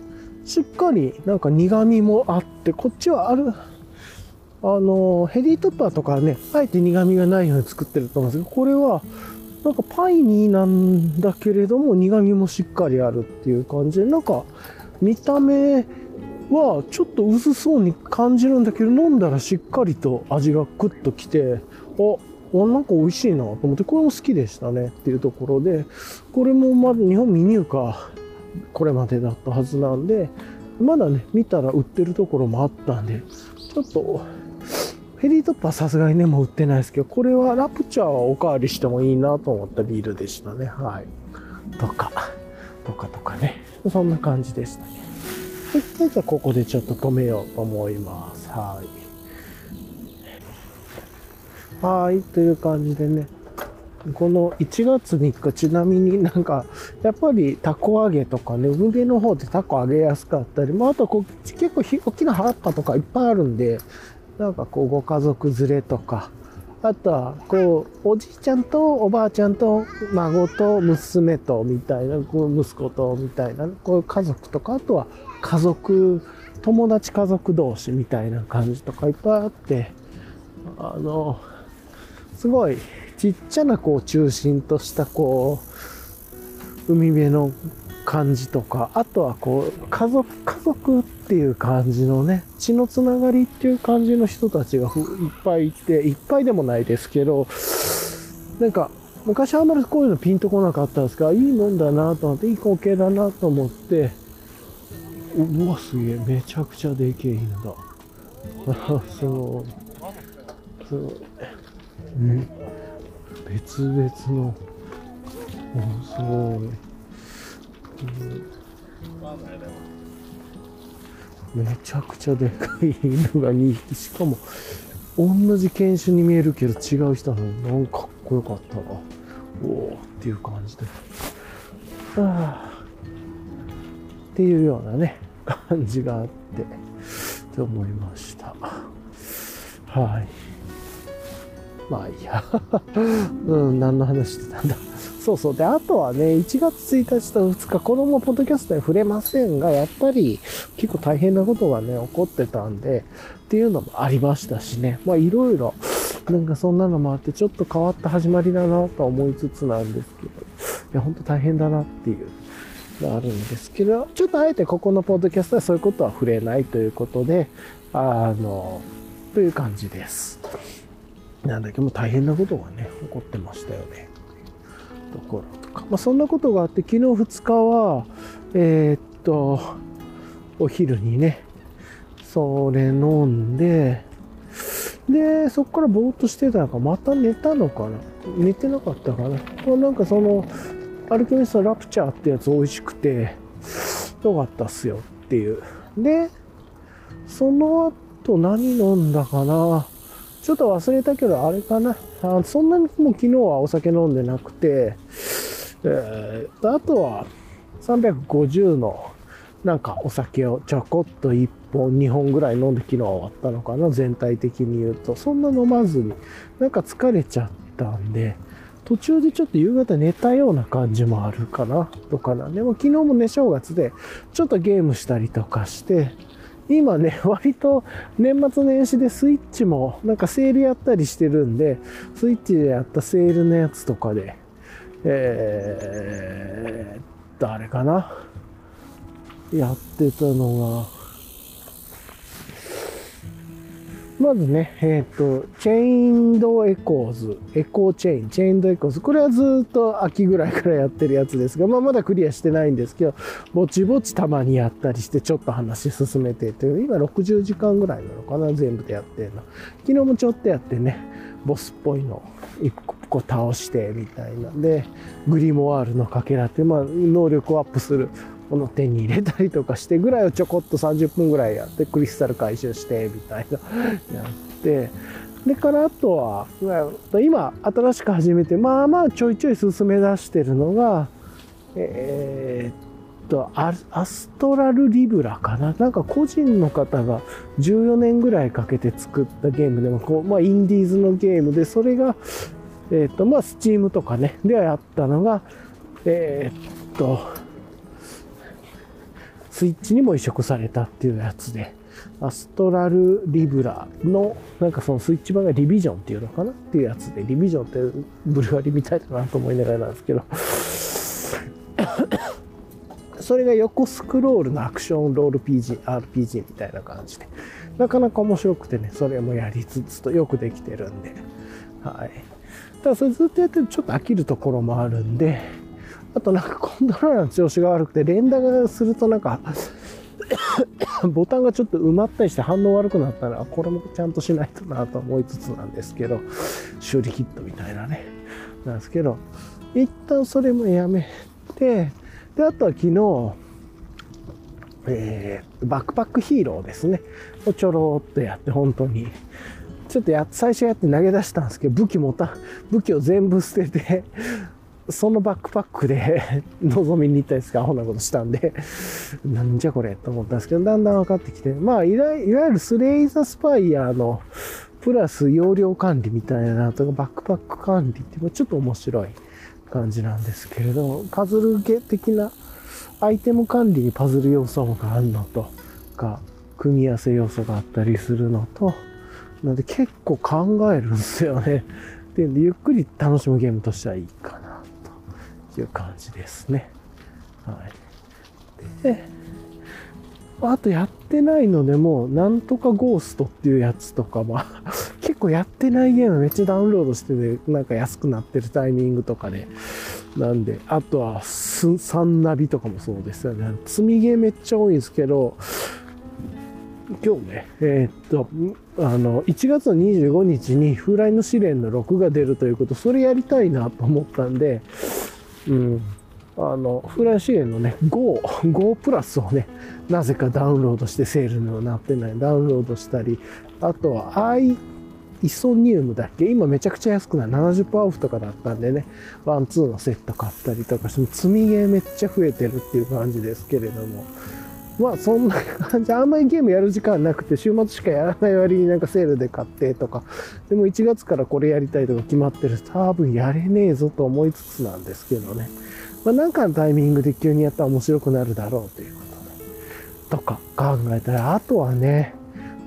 しっかりなんか苦味もあって、こっちはある、あの、ヘリートッパーとかね、あえて苦味がないように作ってると思うんですけど、これは、なんかパイニーなんだけれども、苦味もしっかりあるっていう感じで、なんか、見た目はちょっと薄そうに感じるんだけど、飲んだらしっかりと味がクッときて、あ、なんか美味しいなと思って、これも好きでしたねっていうところで、これもまだ日本未入荷、これまでだったはずなんで、まだね、見たら売ってるところもあったんで、ちょっとフェリートップはさすがにね、もう売ってないですけど、これはラプチャーはおかわりしてもいいなと思ったビールでしたね。はい。とか、とかとかね。そんな感じでしたね。はい。じゃあここでちょっと止めようと思います。はい。はい。という感じでね。この1月3日、ちなみになんか、やっぱりタコ揚げとかね、海辺の方でタコ揚げやすかったり、まあ、あとこう結構大きな葉っぱとかいっぱいあるんで、なんかこうご家族連れとか、あとはこうおじいちゃんとおばあちゃんと孫と娘とみたいな、こう息子とみたいな、こういう家族とか、あとは家族、友達家族同士みたいな感じとかいっぱいあって、あの、すごいちっちゃなこう中心としたこう、海辺の感じとか、あとはこう、家族、家族っていう感じのね、血のつながりっていう感じの人たちがいっぱいいて、いっぱいでもないですけど、なんか、昔あんまりこういうのピンとこなかったんですが、いいもんだなと思って、いい光景だなと思って、うわ、すげえ、めちゃくちゃでけえ犬だ。すごい。すごい。別々の、すごい。めちゃくちゃでかい犬が2匹しかも同じ犬種に見えるけど違う人なのなんかかっこよかったなおおっていう感じで。はあっていうようなね感じがあってと思いました。はい。まあいいや うん何の話してたんだそうそう。で、あとはね、1月1日と2日、このもポッドキャストに触れませんが、やっぱり結構大変なことがね、起こってたんで、っていうのもありましたしね。まあいろいろ、なんかそんなのもあって、ちょっと変わった始まりだなと思いつつなんですけど、いや、ほんと大変だなっていうのがあるんですけど、ちょっとあえてここのポッドキャストはそういうことは触れないということで、あの、という感じです。なんだけど大変なことがね、起こってましたよね。ところとか、まあ、そんなことがあって昨日2日はえー、っとお昼にねそれ飲んででそこからぼーっとしてたのかまた寝たのかな？寝てなかったかな？なんかそのアルケミストラプチャーってやつ美味しくてよかったっすよっていう。でその後何飲んだかな？ちょっと忘れたけど、あれかな。あそんなにもう昨日はお酒飲んでなくて、えー、あとは350のなんかお酒をちょこっと1本、2本ぐらい飲んで昨日終わったのかな、全体的に言うと。そんな飲まずに、なんか疲れちゃったんで、途中でちょっと夕方寝たような感じもあるかな、とかな。でも昨日もね、正月で、ちょっとゲームしたりとかして、今ね、割と年末年始でスイッチもなんかセールやったりしてるんで、スイッチでやったセールのやつとかで、えー、誰かな？やってたのが、まずね、えっ、ー、と、チェインドエコーズ、エコーチェイン、チェインドエコーズ。これはずっと秋ぐらいからやってるやつですが、まあまだクリアしてないんですけど、ぼちぼちたまにやったりして、ちょっと話進めてて、今60時間ぐらいなのかな、全部でやってるの。昨日もちょっとやってね、ボスっぽいの1個倒してみたいなん。で、グリモワールのかけらって、まあ、能力をアップするこの手に入れたりとかしてぐらいをちょこっと30分ぐらいやってクリスタル回収してみたいな やってでからあとは今新しく始めてまあまあちょいちょい進め出してるのがえー、っとアストラルリブラかな？なんか個人の方が14年ぐらいかけて作ったゲームでもこう、まあ、インディーズのゲームでそれがえー、っとまあスチームとかねではやったのがえー、っとスイッチにも移植されたっていうやつで、アストラルリブラの、なんかそのスイッチ版がリビジョンっていうのかなっていうやつで、リビジョンってブルガリみたいだなと思いながらなんですけど、それが横スクロールのアクションロール PG、RPG みたいな感じで、なかなか面白くてね、それもやりつつとよくできてるんで、はい。ただそれずっとやってるとちょっと飽きるところもあるんで、あとなんかコントローラーの調子が悪くて、連打がするとなんか ボタンがちょっと埋まったりして反応悪くなったら、これもちゃんとしないとなと思いつつなんですけど、修理キットみたいなね。なんですけど、一旦それもやめて、で、あとは昨日、えー、バックパックヒーローですね。をちょろっとやって、本当に。ちょっとや、最初やって投げ出したんですけど、武器もた、武器を全部捨てて、そのバックパックで 望みに行ったやつがアホなことしたんでなんじゃこれと思ったんですけど、だんだん分かってきて、まあ、いわゆるスレイザスパイヤーのプラス容量管理みたいなとか、バックパック管理ってちょっと面白い感じなんですけれど、パズルゲ的なアイテム管理にパズル要素があるのとか、組み合わせ要素があったりするのと、なので結構考えるんですよね。で、ゆっくり楽しむゲームとしてはいいかな。いう感じですね。はい。で、あとやってないのでも、なんとかゴーストっていうやつとかも 結構やってないゲームめっちゃダウンロードしてて、なんか安くなってるタイミングとかで、なんで、あとは、サンナビとかもそうですよね。積みゲーめっちゃ多いんですけど、今日ね、えー、っと、あの、1月の25日に風来の試練の6が出るということ、それやりたいなと思ったんで、うん。あの、フランシエのね、Go、Go プラスをね、なぜかダウンロードしてセールにはなってない。ダウンロードしたり、あとは i イソニウムだっけ？今めちゃくちゃ安くない。70%オフとかだったんでね、ワンツーのセット買ったりとかして、積みゲーめっちゃ増えてるっていう感じですけれども。まあそんな感じ。あんまりゲームやる時間なくて、週末しかやらない割になんかセールで買ってとか、でも1月からこれやりたいとか決まってる多分やれねえぞと思いつつなんですけどね。まあなんかのタイミングで急にやったら面白くなるだろうということで。とか考えたら、あとはね、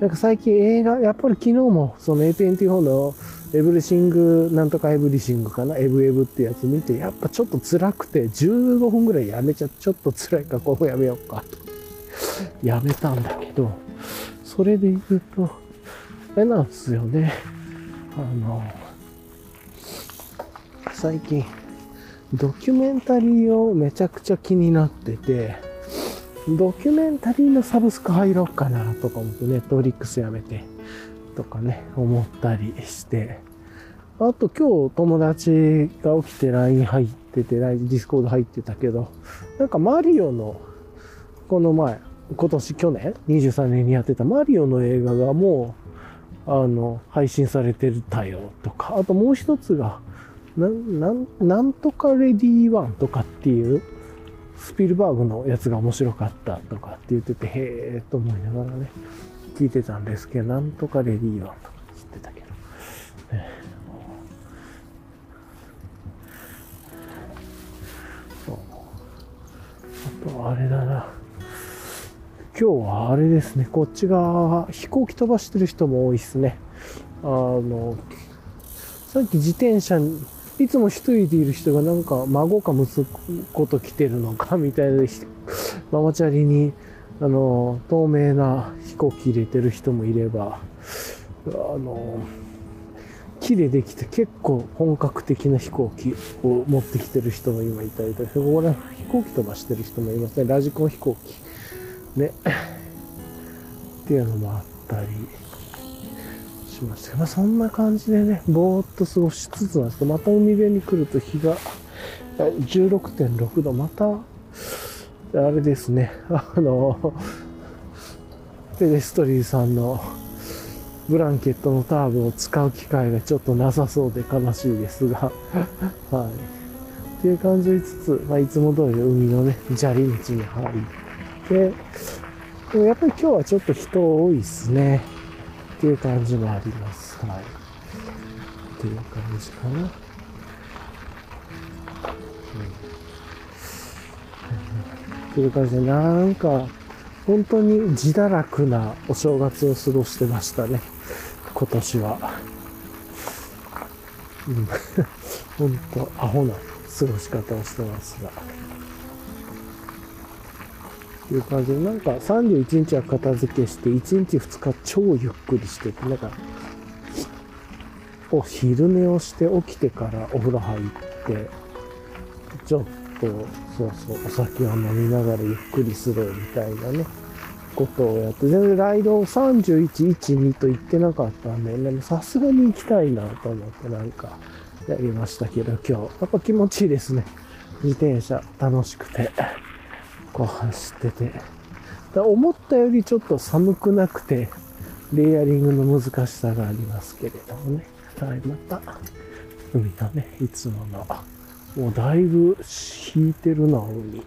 なんか最近映画、やっぱり昨日もその A24 のエブリシング、なんとかエブリシングかな、エブエブってやつ見て、やっぱちょっと辛くて、15分ぐらいやめちゃ、ちょっと辛いからここやめようかとやめたんだけど、それで言うと、あれなんですよね。あの、最近、ドキュメンタリーをめちゃくちゃ気になってて、ドキュメンタリーのサブスク入ろうかなとか思って、ネットフリックスやめて、とかね、思ったりして、あと今日友達が起きて LINE 入ってて、LINE ディスコード入ってたけど、なんかマリオの、この前、今年、去年、23年にやってたマリオの映画がもう、あの、配信されてたよとか、あともう一つが、な、なん、なんとかレディーワンとかっていう、スピルバーグのやつが面白かったとかって言ってて、へえと思いながらね、聞いてたんですけど、なんとかレディーワンとか知ってたけど、ね、そう。あとあれだな。今日はあれですね、こっち側、飛行機飛ばしてる人も多いですね。あの、さっき自転車に、いつも一人でいる人がなんか孫か息子と来てるのかみたいな、ママチャリに、あの、透明な飛行機入れてる人もいれば、あの、木でできて結構本格的な飛行機を持ってきてる人も今いたりとか、ここら飛行機飛ばしてる人もいますね。ラジコン飛行機。ね。っていうのもあったり。しましたまあ、そんな感じでね、ぼーっと過ごしつつなんですけど、また海辺に来ると日が16.6度、また、あれですね、あの、ペデストリーさんのブランケットのターブを使う機会がちょっとなさそうで悲しいですが、はい。っていう感じを言いつつ、まあ、いつも通り海のね、砂利道に入って、でもやっぱり今日はちょっと人多いですね。っていう感じもあります。はい。っていう感じかな。うん。っていう感じで、なんか、本当に自堕落なお正月を過ごしてましたね。今年は。うん。本当、アホな過ごし方をしてますが。ていう感じで、なんか31日は片付けして、1日2日超ゆっくりしてて、なんか、お昼寝をして起きてからお風呂入って、ちょっと、そうそう、お酒を飲みながらゆっくりするみたいなね、ことをやって、全然ライドを31、1、2と言ってなかったんで、でもさすがに行きたいなと思ってなんかやりましたけど、今日、やっぱ気持ちいいですね。自転車楽しくて。こう走ってて。だ思ったよりちょっと寒くなくて、レイヤリングの難しさがありますけれどもね。はい、また、海のね、いつもの。もうだいぶ引いてるな、海。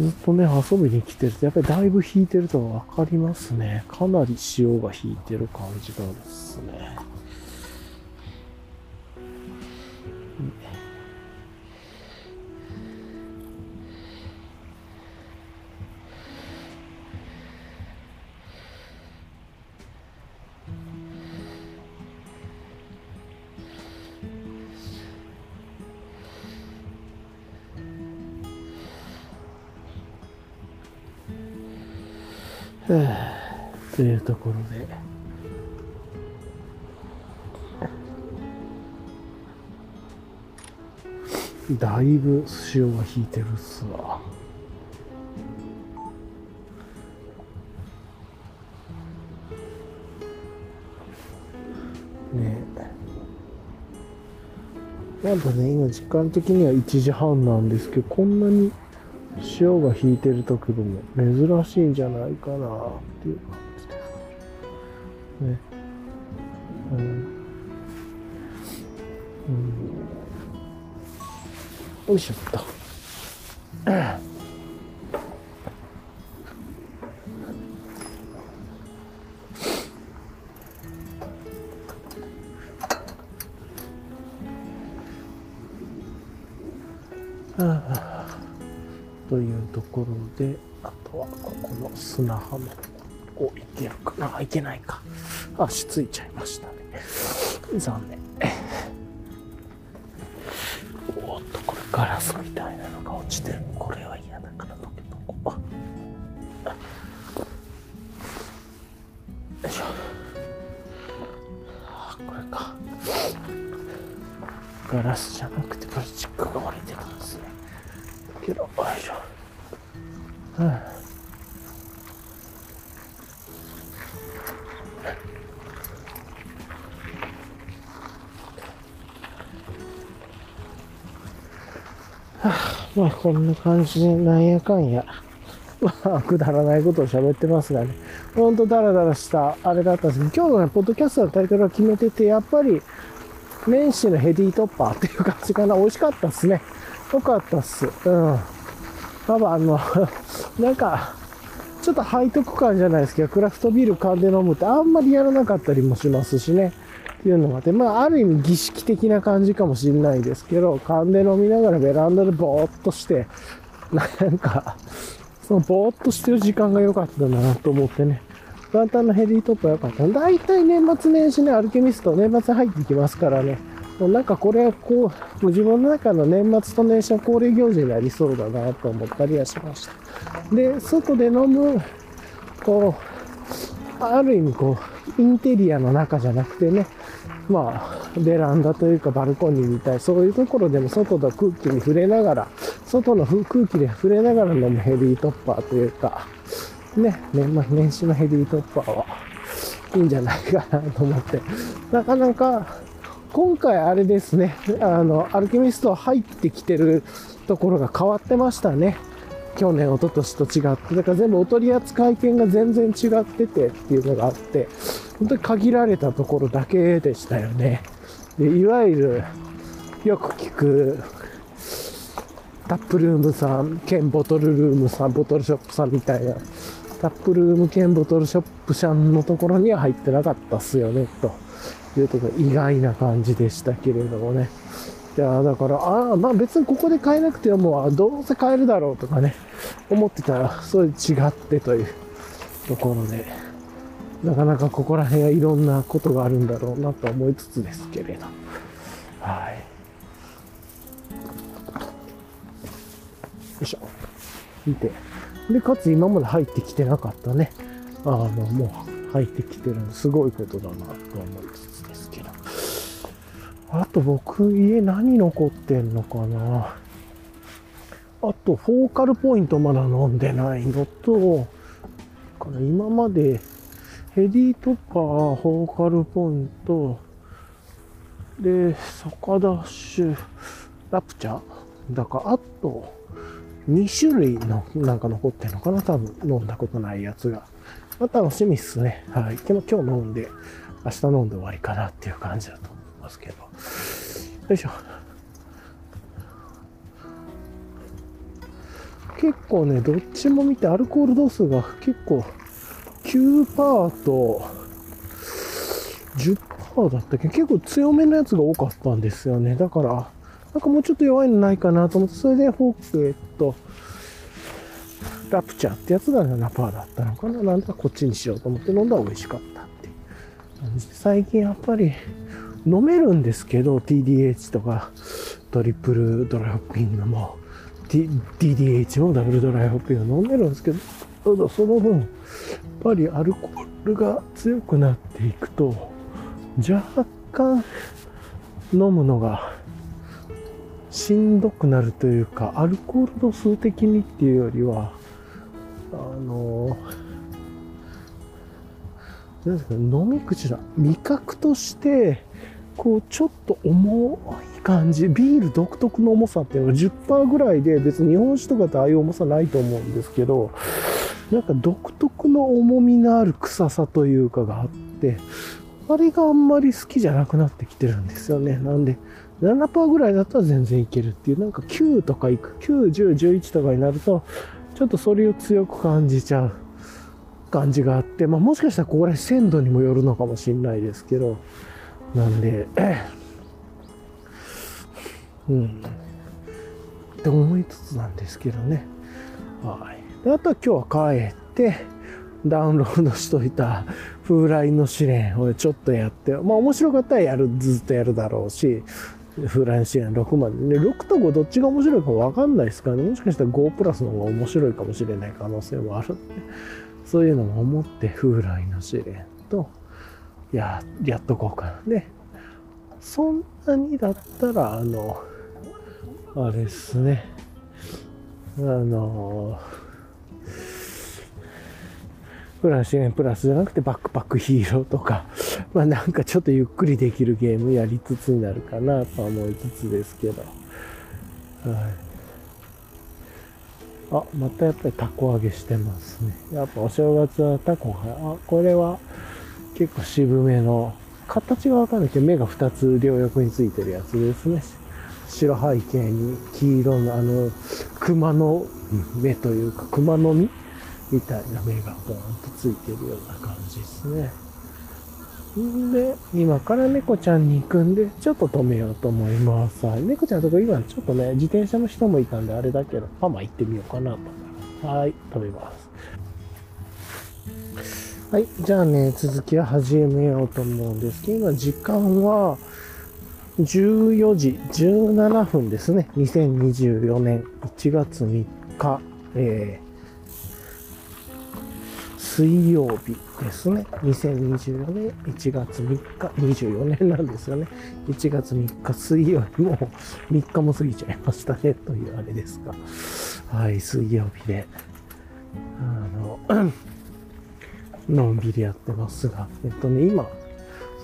ずっとね、遊びに来てると、やっぱりだいぶ引いてるとわかりますね。かなり潮が引いてる感じがですね。というところで。だいぶ潮が引いてるっすわ。ねえ。なんかね、今時間的には1時半なんですけど、こんなに潮が引いてる時でも珍しいんじゃないかなっていう感じですね。うん。うん、よいしょっ。と砂浜お行けるかな。いけないか。足ついちゃいましたね。残念。おっと、これガラスがんな感じでなんやかんや、まあくだらないことを喋ってますがね、ほんとダラダラしたあれだったんですけど、今日のね、ポッドキャストのタイトルは決めてて、やっぱり、年始のヘディトッパーっていう感じかな。美味しかったですね。よかったっす。うん。多分あの、なんか、ちょっと背徳感じゃないですけど、クラフトビール缶で飲むってあんまりやらなかったりもしますしね。っていうのがあって、まあ、ある意味儀式的な感じかもしれないですけど、缶で飲みながらベランダでぼーっとして、なんか、そのぼーっとしてる時間が良かったなと思ってね。元旦のヘリートップは良かった。大体年末年始ね、アルケミスト年末入ってきますからね。もうなんかこれはこう、う自分の中の年末と年始の恒例行事になりそうだなと思ったりはしました。で、外で飲む、こう、ある意味こう、インテリアの中じゃなくてね、まあ、ベランダというかバルコニーみたい、そういうところでも外の空気に触れながら、外の空気で触れながら飲むヘリートッパーというか、ね、年末年始のヘリートッパーはいいんじゃないかなと思って、なかなか、今回あれですね、あの、アルケミスト入ってきてるところが変わってましたね。去年、一昨年と違って。だから全部お取り扱い券が全然違っててっていうのがあって、本当に限られたところだけでしたよね。で、いわゆる、よく聞く、タップルームさん、兼ボトルルームさん、ボトルショップさんみたいな、タップルーム兼ボトルショップさんのところには入ってなかったっすよね、というところ、意外な感じでしたけれどもね。いやだから、ああ、まあ別にここで買えなくても、どうせ買えるだろうとかね、思ってたら、そういう違ってというところで、なかなかここら辺はいろんなことがあるんだろうなと思いつつですけれど。はい。よいしょ。見て。で、かつ今まで入ってきてなかったね。あの、もう入ってきてるのすごいことだなと思いつつです。あと僕、家何残ってんのかな？あと、フォーカルポイントまだ飲んでないのと、かな今までヘリートッパー、フォーカルポイント、で、サカダッシュ、ラプチャー？だから、あと、2種類のなんか残ってんのかな？多分飲んだことないやつが。まあ、楽しみっすね。はい。でも今日飲んで、明日飲んで終わりかなっていう感じだと思いますけど。よいしょ。結構ね、どっちも見てアルコール度数が結構9%と10%だったっけ？結構強めのやつが多かったんですよね。だから、なんかもうちょっと弱いのないかなと思って、それでフォーク、えっと、ラプチャーってやつが7%だったのかななんだこっちにしようと思って飲んだら美味しかったっていう感じで。最近やっぱり飲めるんですけど、TDH とかトリプルドライホッピングも、D、DDH もダブルドライホッピング飲めるんですけど、ただその分、やっぱりアルコールが強くなっていくと、若干飲むのがしんどくなるというか、アルコール度数的にっていうよりは、あの、なんですか、飲み口の味覚として、こう、ちょっと重い感じ、ビール独特の重さっていうのは10%ぐらいで、別に日本酒とかってああいう重さないと思うんですけど、なんか独特の重みのある臭さというかがあって、あれがあんまり好きじゃなくなってきてるんですよね。なんで、7%ぐらいだったら全然いけるっていう、なんか9とかいく、9、10、11とかになると、ちょっとそれを強く感じちゃう感じがあって、まあもしかしたらここら辺鮮度にもよるのかもしれないですけど、なんで、うん。って思いつつなんですけどね。はい。あとは今日は帰って、ダウンロードしといた風来の試練をちょっとやって、まあ面白かったらやる、ずっとやるだろうし、風来の試練6までね、6と5どっちが面白いかわかんないですからね、もしかしたら5プラスの方が面白いかもしれない可能性もある、そういうのも思って風来の試練と、や、やっとこうかな。で、そんなにだったら、あの、あれですね、あの、プラスプラスじゃなくてバックパックヒーローとか、まあなんかちょっとゆっくりできるゲームやりつつになるかなと思いつつですけど。はい。あ、またやっぱりタコ揚げしてますね。やっぱお正月はタコが、あ、これは結構渋めの、形がわかんないけど目が2つ両翼についてるやつですね。白背景に黄色のあの、熊の目というか、熊の実みたいな目がボーンとついてるような感じですね。んで、今から猫ちゃんに行くんで、ちょっと止めようと思います。はい。猫ちゃんのとこ今ちょっとね、自転車の人もいたんであれだけど、パマ行ってみようかなと。はい、止めます。はい。じゃあね、続きは始めようと思うんですけど、今時間は14時17分ですね。2024年1月3日、えー、水曜日ですね。2024年1月3日、24年なんですよね。1月3日水曜日も3日も過ぎちゃいましたね。というあれですが。はい、水曜日で。あの、のんびりやってますが、えっとね、今、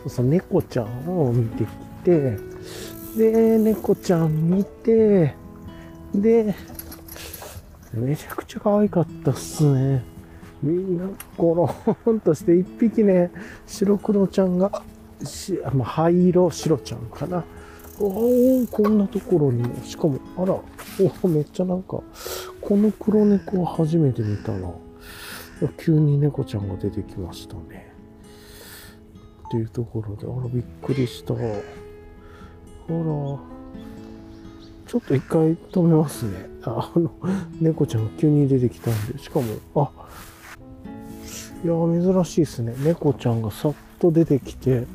そうそう、猫ちゃんを見てきて、で、猫ちゃん見て、で、めちゃくちゃ可愛かったっすね。みんな、ゴローンとして一匹ね、白黒ちゃんが、しまあ、灰色白ちゃんかな。おおこんなところにも、しかも、あら、おめっちゃなんか、この黒猫は初めて見たな。急に猫ちゃんが出てきましたね。っていうところで、あら、びっくりした。あら、ちょっと一回止めますね。あの、猫ちゃんが急に出てきたんで、しかも、あ、いや、珍しいですね。猫ちゃんがさっと出てきて、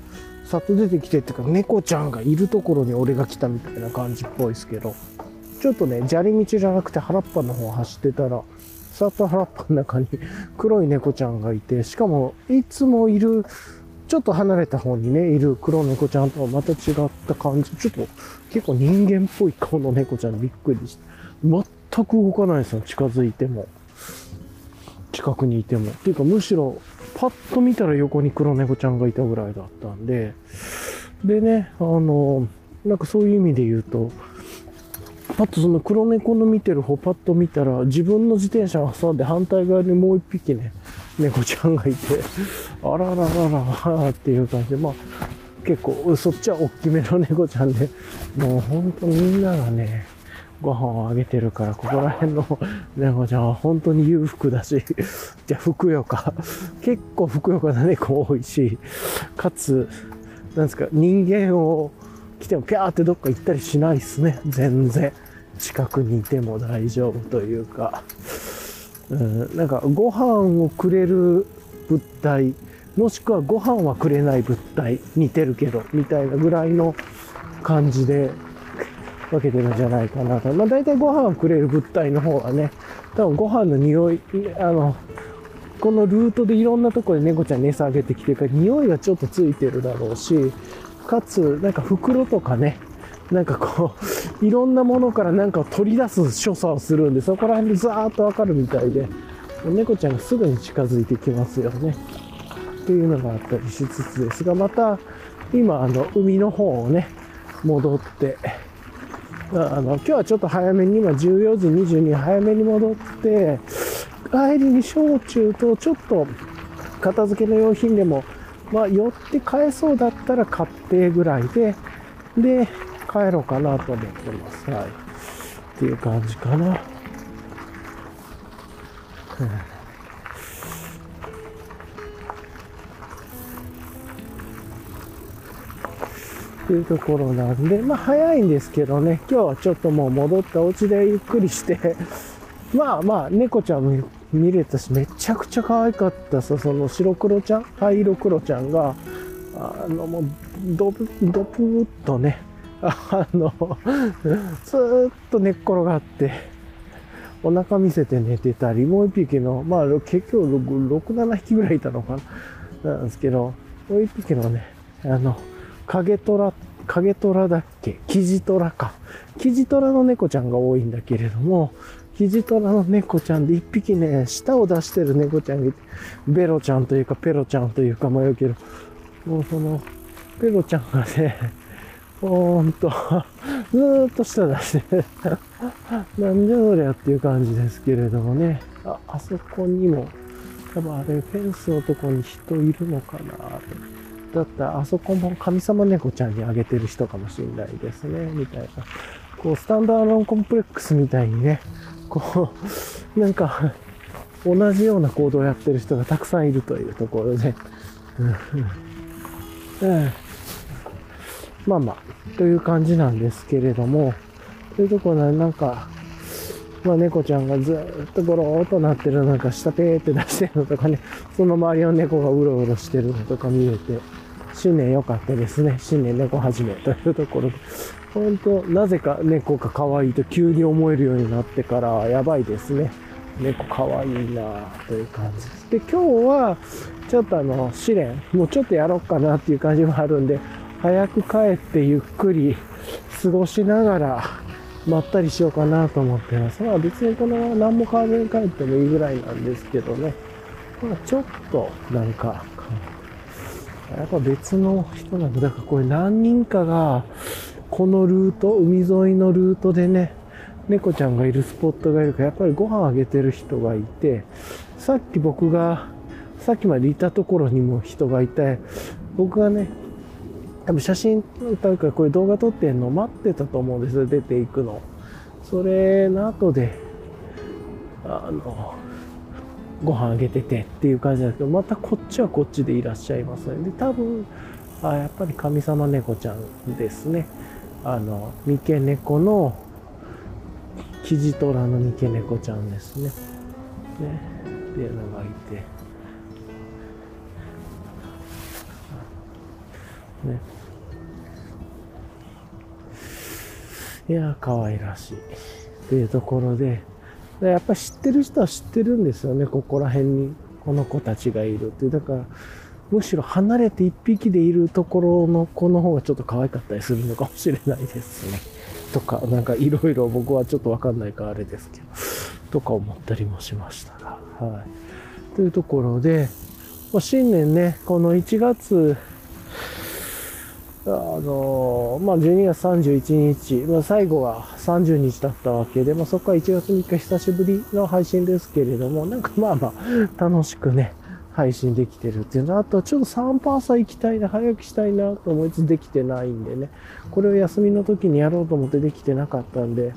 さっと出てきてっていうか、猫ちゃんがいるところに俺が来たみたいな感じっぽいですけど、ちょっとね、砂利道じゃなくて原っぱの方走ってたら、さっと原っぱの中に黒い猫ちゃんがいて、しかも、いつもいる、ちょっと離れた方にね、いる黒猫ちゃんとはまた違った感じ。ちょっと結構人間っぽい顔の猫ちゃんびっくりして。全く動かないですよ、近づいても。近くにいても。っていうかむしろ、パッと見たら横に黒猫ちゃんがいたぐらいだったんで。でね、あの、なんかそういう意味で言うと、パッとその黒猫の見てる方パッと見たら、自分の自転車を挟んで反対側にもう一匹ね、猫ちゃんがいて、あらららららっていう感じで、まあ、結構、そっちは大きめの猫ちゃんで、もう本当みんながね、ご飯をあげてるから、ここら辺の猫ちゃんは本当に裕福だし、じゃあ、ふくよか。結構ふくよかな猫多いし、かつ、なんですか、人間を来てもピャーってどっか行ったりしないっすね。全然。近くにいても大丈夫というか。うん、なんか、ご飯をくれる物体、もしくはご飯はくれない物体、似てるけど、みたいなぐらいの感じで分けてるんじゃないかなと。まあ大体ご飯をくれる物体の方はね、多分ご飯の匂い、あの、このルートでいろんなとこで猫ちゃんに餌あげてきてるから、匂いがちょっとついてるだろうし、かつ、なんか袋とかね、なんかこう、いろんなものからなんかを取り出す所作をするんで、そこら辺でザーッとわかるみたいで、猫ちゃんがすぐに近づいてきますよね。っていうのがあったりしつつですが、また、今、あの、海の方をね、戻って、あの、今日はちょっと早めに、今14時22早めに戻って、帰りに焼酎とちょっと片付けの用品でもまあ、寄って帰そうだったら買ってぐらいで、で、帰ろうかなと思ってます。はい。っていう感じかな。っていうところなんで、まあ早いんですけどね、今日はちょっともう戻ったお家でゆっくりして、まあまあ、猫ちゃんも見れたし、めちゃくちゃ可愛かったさ、その白黒ちゃん、灰色黒ちゃんが、あの、もう、ドブ、ドプーっとね、あの、ずーっと寝っ転がって、お腹見せて寝てたり、もう一匹の、まあ結局6、6 7匹ぐらいいたのかな、なんですけど、もう一匹のね、あの、影虎、影虎だっけ？キジ虎か。キジ虎の猫ちゃんが多いんだけれども、キジトラの猫ちゃんで一匹ね、舌を出してる猫ちゃんがいて、ベロちゃんというか、ペロちゃんというか迷うけど、もうその、ペロちゃんがね、ほーんと、ずーっと舌出してなんじゃそりゃっていう感じですけれどもね、あ、あそこにも、多分あれ、フェンスのとこに人いるのかなだったら、あそこも神様猫ちゃんにあげてる人かもしれないですね、みたいな。こう、スタンダードコンプレックスみたいにね、こう、なんか、同じような行動をやってる人がたくさんいるというところで、うん、まあまあ、という感じなんですけれども、というところでなんか、まあ、猫ちゃんがずっとゴローっとなってるなんか下ペーって出してるのとかね、その周りの猫がうろうろしてるのとか見れて、新年良かったですね。新年猫始めというところで。本当なぜか猫が可愛いと急に思えるようになってから、やばいですね。猫可愛いなという感じです。で、今日は、ちょっとあの、試練、もうちょっとやろうかなっていう感じもあるんで、早く帰ってゆっくり過ごしながら、まったりしようかなと思ってます。まあ別にこの何も買わらずに帰ってもいいぐらいなんですけどね。まあちょっとなんか、やっぱ別の人なんだ。だからこれ何人かが、このルート、海沿いのルートでね、猫ちゃんがいるスポットがいるから、やっぱりご飯あげてる人がいて、さっき僕が、さっきまでいたところにも人がいて、僕がね、多分写真というかこういう動画撮ってんの待ってたと思うんですよ、出ていくの。それの後で、あの、ご飯あげててっていう感じなんですけど、またこっちはこっちでいらっしゃいますね。で、多分、あやっぱり神様猫ちゃんですね。あの、三毛猫の、キジトラの三毛猫ちゃんですね。ね。っていうのがいて。ね。いや、可愛らしい。っていうところで、やっぱ知ってる人は知ってるんですよね、ここら辺にこの子たちがいるっていう。だから、むしろ離れて一匹でいるところの子の方がちょっと可愛かったりするのかもしれないですね。とか、なんかいろいろ僕はちょっとわかんないからあれですけど、とか思ったりもしましたが、はい。というところで、新年ね、この1月あのまあ、12月31日、まあ、最後は30日だったわけで、まあ、そこから1月3日久しぶりの配信ですけれども、なんかまあまあ、楽しくね、配信できてるっていうのあとちょっと3パーサー行きたいな、早くしたいなと思いつつできてないんでね、これを休みの時にやろうと思ってできてなかったんで、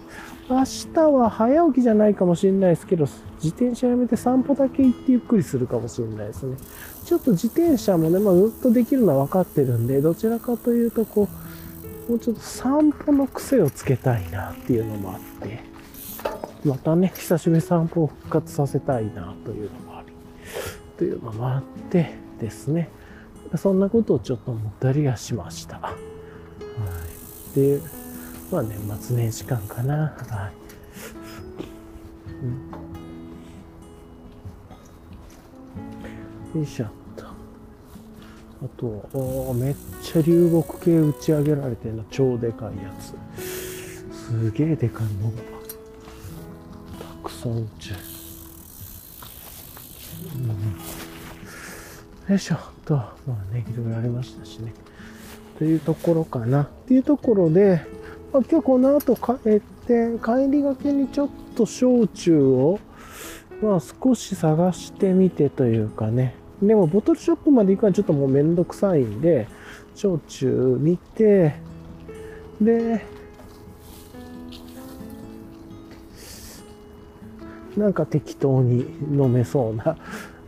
明日は早起きじゃないかもしれないですけど、自転車やめて散歩だけ行ってゆっくりするかもしれないですね。ちょっと自転車もね、まあ、ずっとできるのは分かってるんで、どちらかというと、こう、もうちょっと散歩の癖をつけたいなっていうのもあって、またね、久しぶり散歩を復活させたいなというのも、というのもあってですね、そんなことをちょっと思ったりはしました。はい。で、まあ年末年始間かな。はい。うん、よいしょっと。あと、おめっちゃ流木系打ち上げられてるの。超でかいやつ。すげえでかいのが。たくさん打ち上げよいしょと。まあね、いろいろありましたしね。というところかな。っていうところで、まあ、今日この後帰って、帰りがけにちょっと焼酎を、まあ少し探してみてというかね。でもボトルショップまで行くのはちょっともうめんどくさいんで、焼酎見て、で、なんか適当に飲めそうな、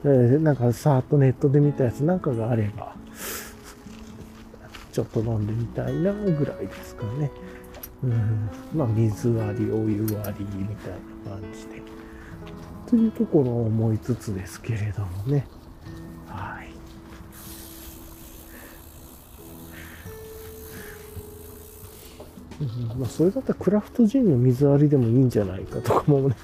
えー、なんかさーっとネットで見たやつなんかがあれば、ちょっと飲んでみたいなぐらいですかね。うん、まあ水割り、お湯割りみたいな感じで。というところを思いつつですけれどもね。はい。うん、まあそれだったらクラフトジンの水割りでもいいんじゃないかとかもね、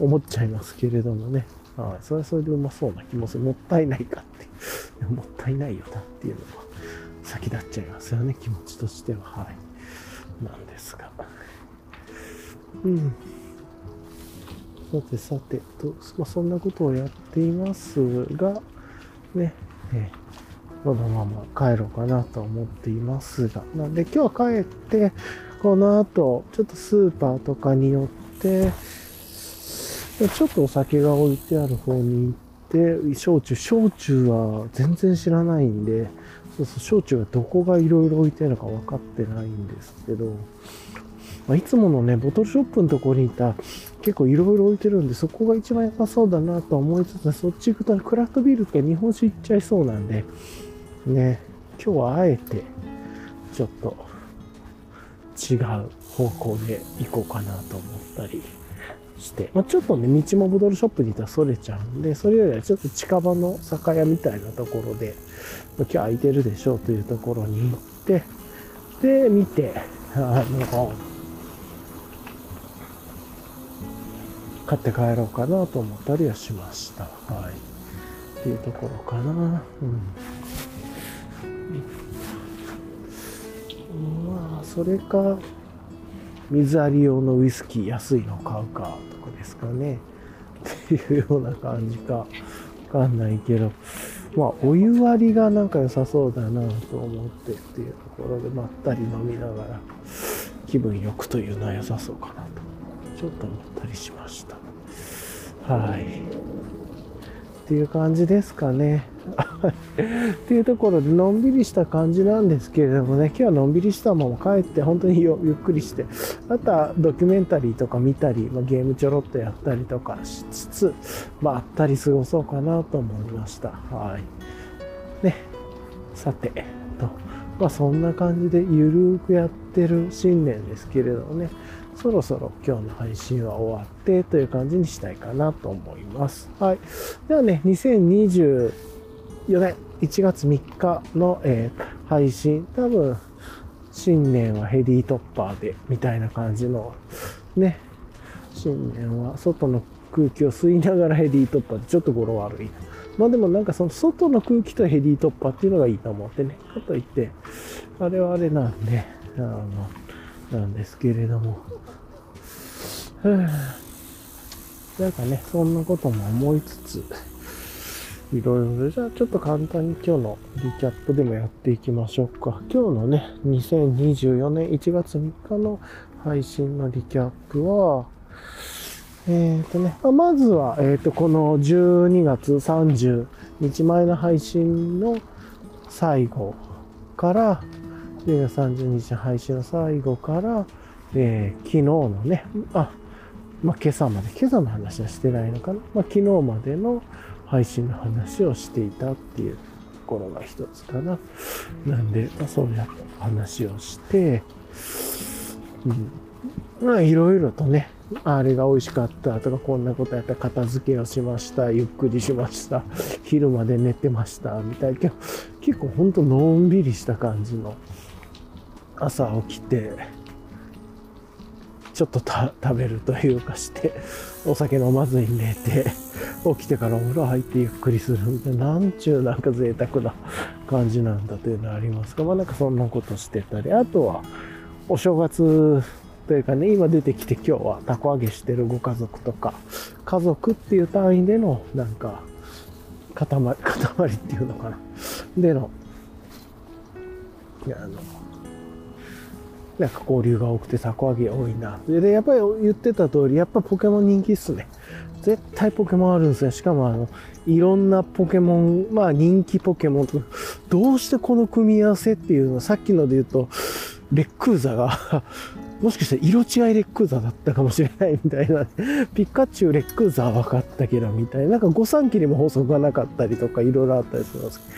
思っちゃいますけれどもね。はい。それはそれでうまそうな気もする。もったいないかって。もったいないよなっていうのは先立っちゃいますよね。気持ちとしては。はい。なんですが。うん。さてさてと、まあ、そんなことをやっていますが、ね、えー、このまま帰ろうかなと思っていますが、なんで今日は帰って、この後、ちょっとスーパーとかに寄って、ちょっとお酒が置いてある方に行って、焼酎、焼酎は全然知らないんで、そうそう、焼酎がどこがいろいろ置いてあるのか分かってないんですけど、まあ、いつものね、ボトルショップのところにいた結構いろいろ置いてるんで、そこが一番良さそうだなと思いつつ、そっち行くと、クラフトビールとか日本酒行っちゃいそうなんで、ね、今日はあえて、ちょっと違う方向で行こうかなと思ったり。して、まあ、ちょっとね、道もボトルショップにいたらそれちゃうんで、それよりはちょっと近場の酒屋みたいなところで、今日空いてるでしょうというところに行って、で、見て、あの、買って帰ろうかなと思ったりはしました。はい。っていうところかな。うん。まあ、それか、水あり用のウイスキー安いの買うかくですかね。っていうような感じか。わかんないけど。まあ、お湯割りがなんか良さそうだなと思ってっていうところで、まったり飲みながら、気分よくというのは良さそうかなと、ちょっと思ったりしました。はい。っていう感じですかね。っていうところで、のんびりした感じなんですけれどもね、今日はのんびりしたまま帰って、本当にゆっくりして、あとはドキュメンタリーとか見たり、まあ、ゲームちょろっとやったりとかしつつ、まあ、あったり過ごそうかなと思いました。はい。ね。さて、と、まあ、そんな感じでゆるーくやってる新年ですけれどもね、そろそろ今日の配信は終わってという感じにしたいかなと思います。はい。ではね、2024年1月3日の、えー、配信、多分、新年はヘリートッパーで、みたいな感じの、ね、新年は外の空気を吸いながらヘリートッパーでちょっと語呂悪いな。まあでもなんかその外の空気とヘリートッパーっていうのがいいと思ってね。かといって、あれはあれなんで、あの、なんですけれども。なんかね、そんなことも思いつつ、いろいろじゃあちょっと簡単に今日のリキャップでもやっていきましょうか。今日のね、2024年1月3日の配信のリキャップは、えっ、ー、とね、まずは、えっ、ー、と、この12月30日前の配信の最後から、12月30日配信の最後から、えー、昨日のね、あ、まあ、今朝まで、今朝の話はしてないのかな。まあ、昨日までの配信の話をしていたっていうところが一つかな。なんで、まあ、そうやった話をして、うん。まあ、いろいろとね、あれが美味しかったとか、こんなことやったら片付けをしました、ゆっくりしました、昼まで寝てました、みたいな。結構ほんとのんびりした感じの朝起きて、ちょっと食べるというかして、お酒飲まずに寝て、起きてからお風呂入ってゆっくりするみたいな、んちゅうなんか贅沢な感じなんだというのはありますが、まあなんかそんなことしてたり、あとは、お正月というかね、今出てきて今日はたこ揚げしてるご家族とか、家族っていう単位での、なんか、塊、塊っていうのかな？での、あの、なんか交流が多くてたこ揚げ多いな。で、やっぱり言ってた通り、やっぱポケモン人気っすね。絶対ポケモンあるんですよ。しかもあの、いろんなポケモン、まあ人気ポケモンと、どうしてこの組み合わせっていうのは、さっきので言うと、レックーザがもしかしたら色違いレックーザだったかもしれないみたいな。ピカチュウレックーザは分かったけど、みたいな。なんか御三機にも法則がなかったりとか、いろいろあったりするんですけど。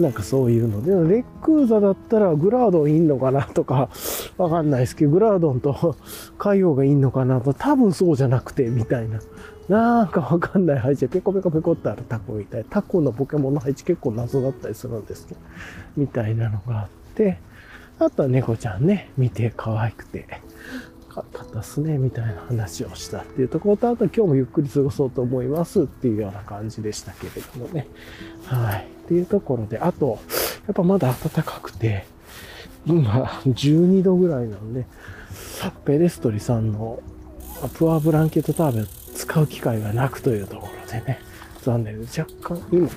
なんかそういうので、レックーザだったらグラードンいんのかなとか、わかんないですけど、グラードンと 海王がいんのかなと、多分そうじゃなくて、みたいな。なんかわかんない配置でペコペコペコってあるタコみたい。タコのポケモンの配置結構謎だったりするんですけど、みたいなのがあって、あとは猫ちゃんね、見て可愛くて、かったっすね、みたいな話をしたっていうところと、あと今日もゆっくり過ごそうと思いますっていうような感じでしたけれどもね。はい。っていうところで、あと、やっぱまだ暖かくて、今、12度ぐらいなんで、ペレストリさんのプアブランケットターベル使う機会がなくというところでね、残念です若干、今、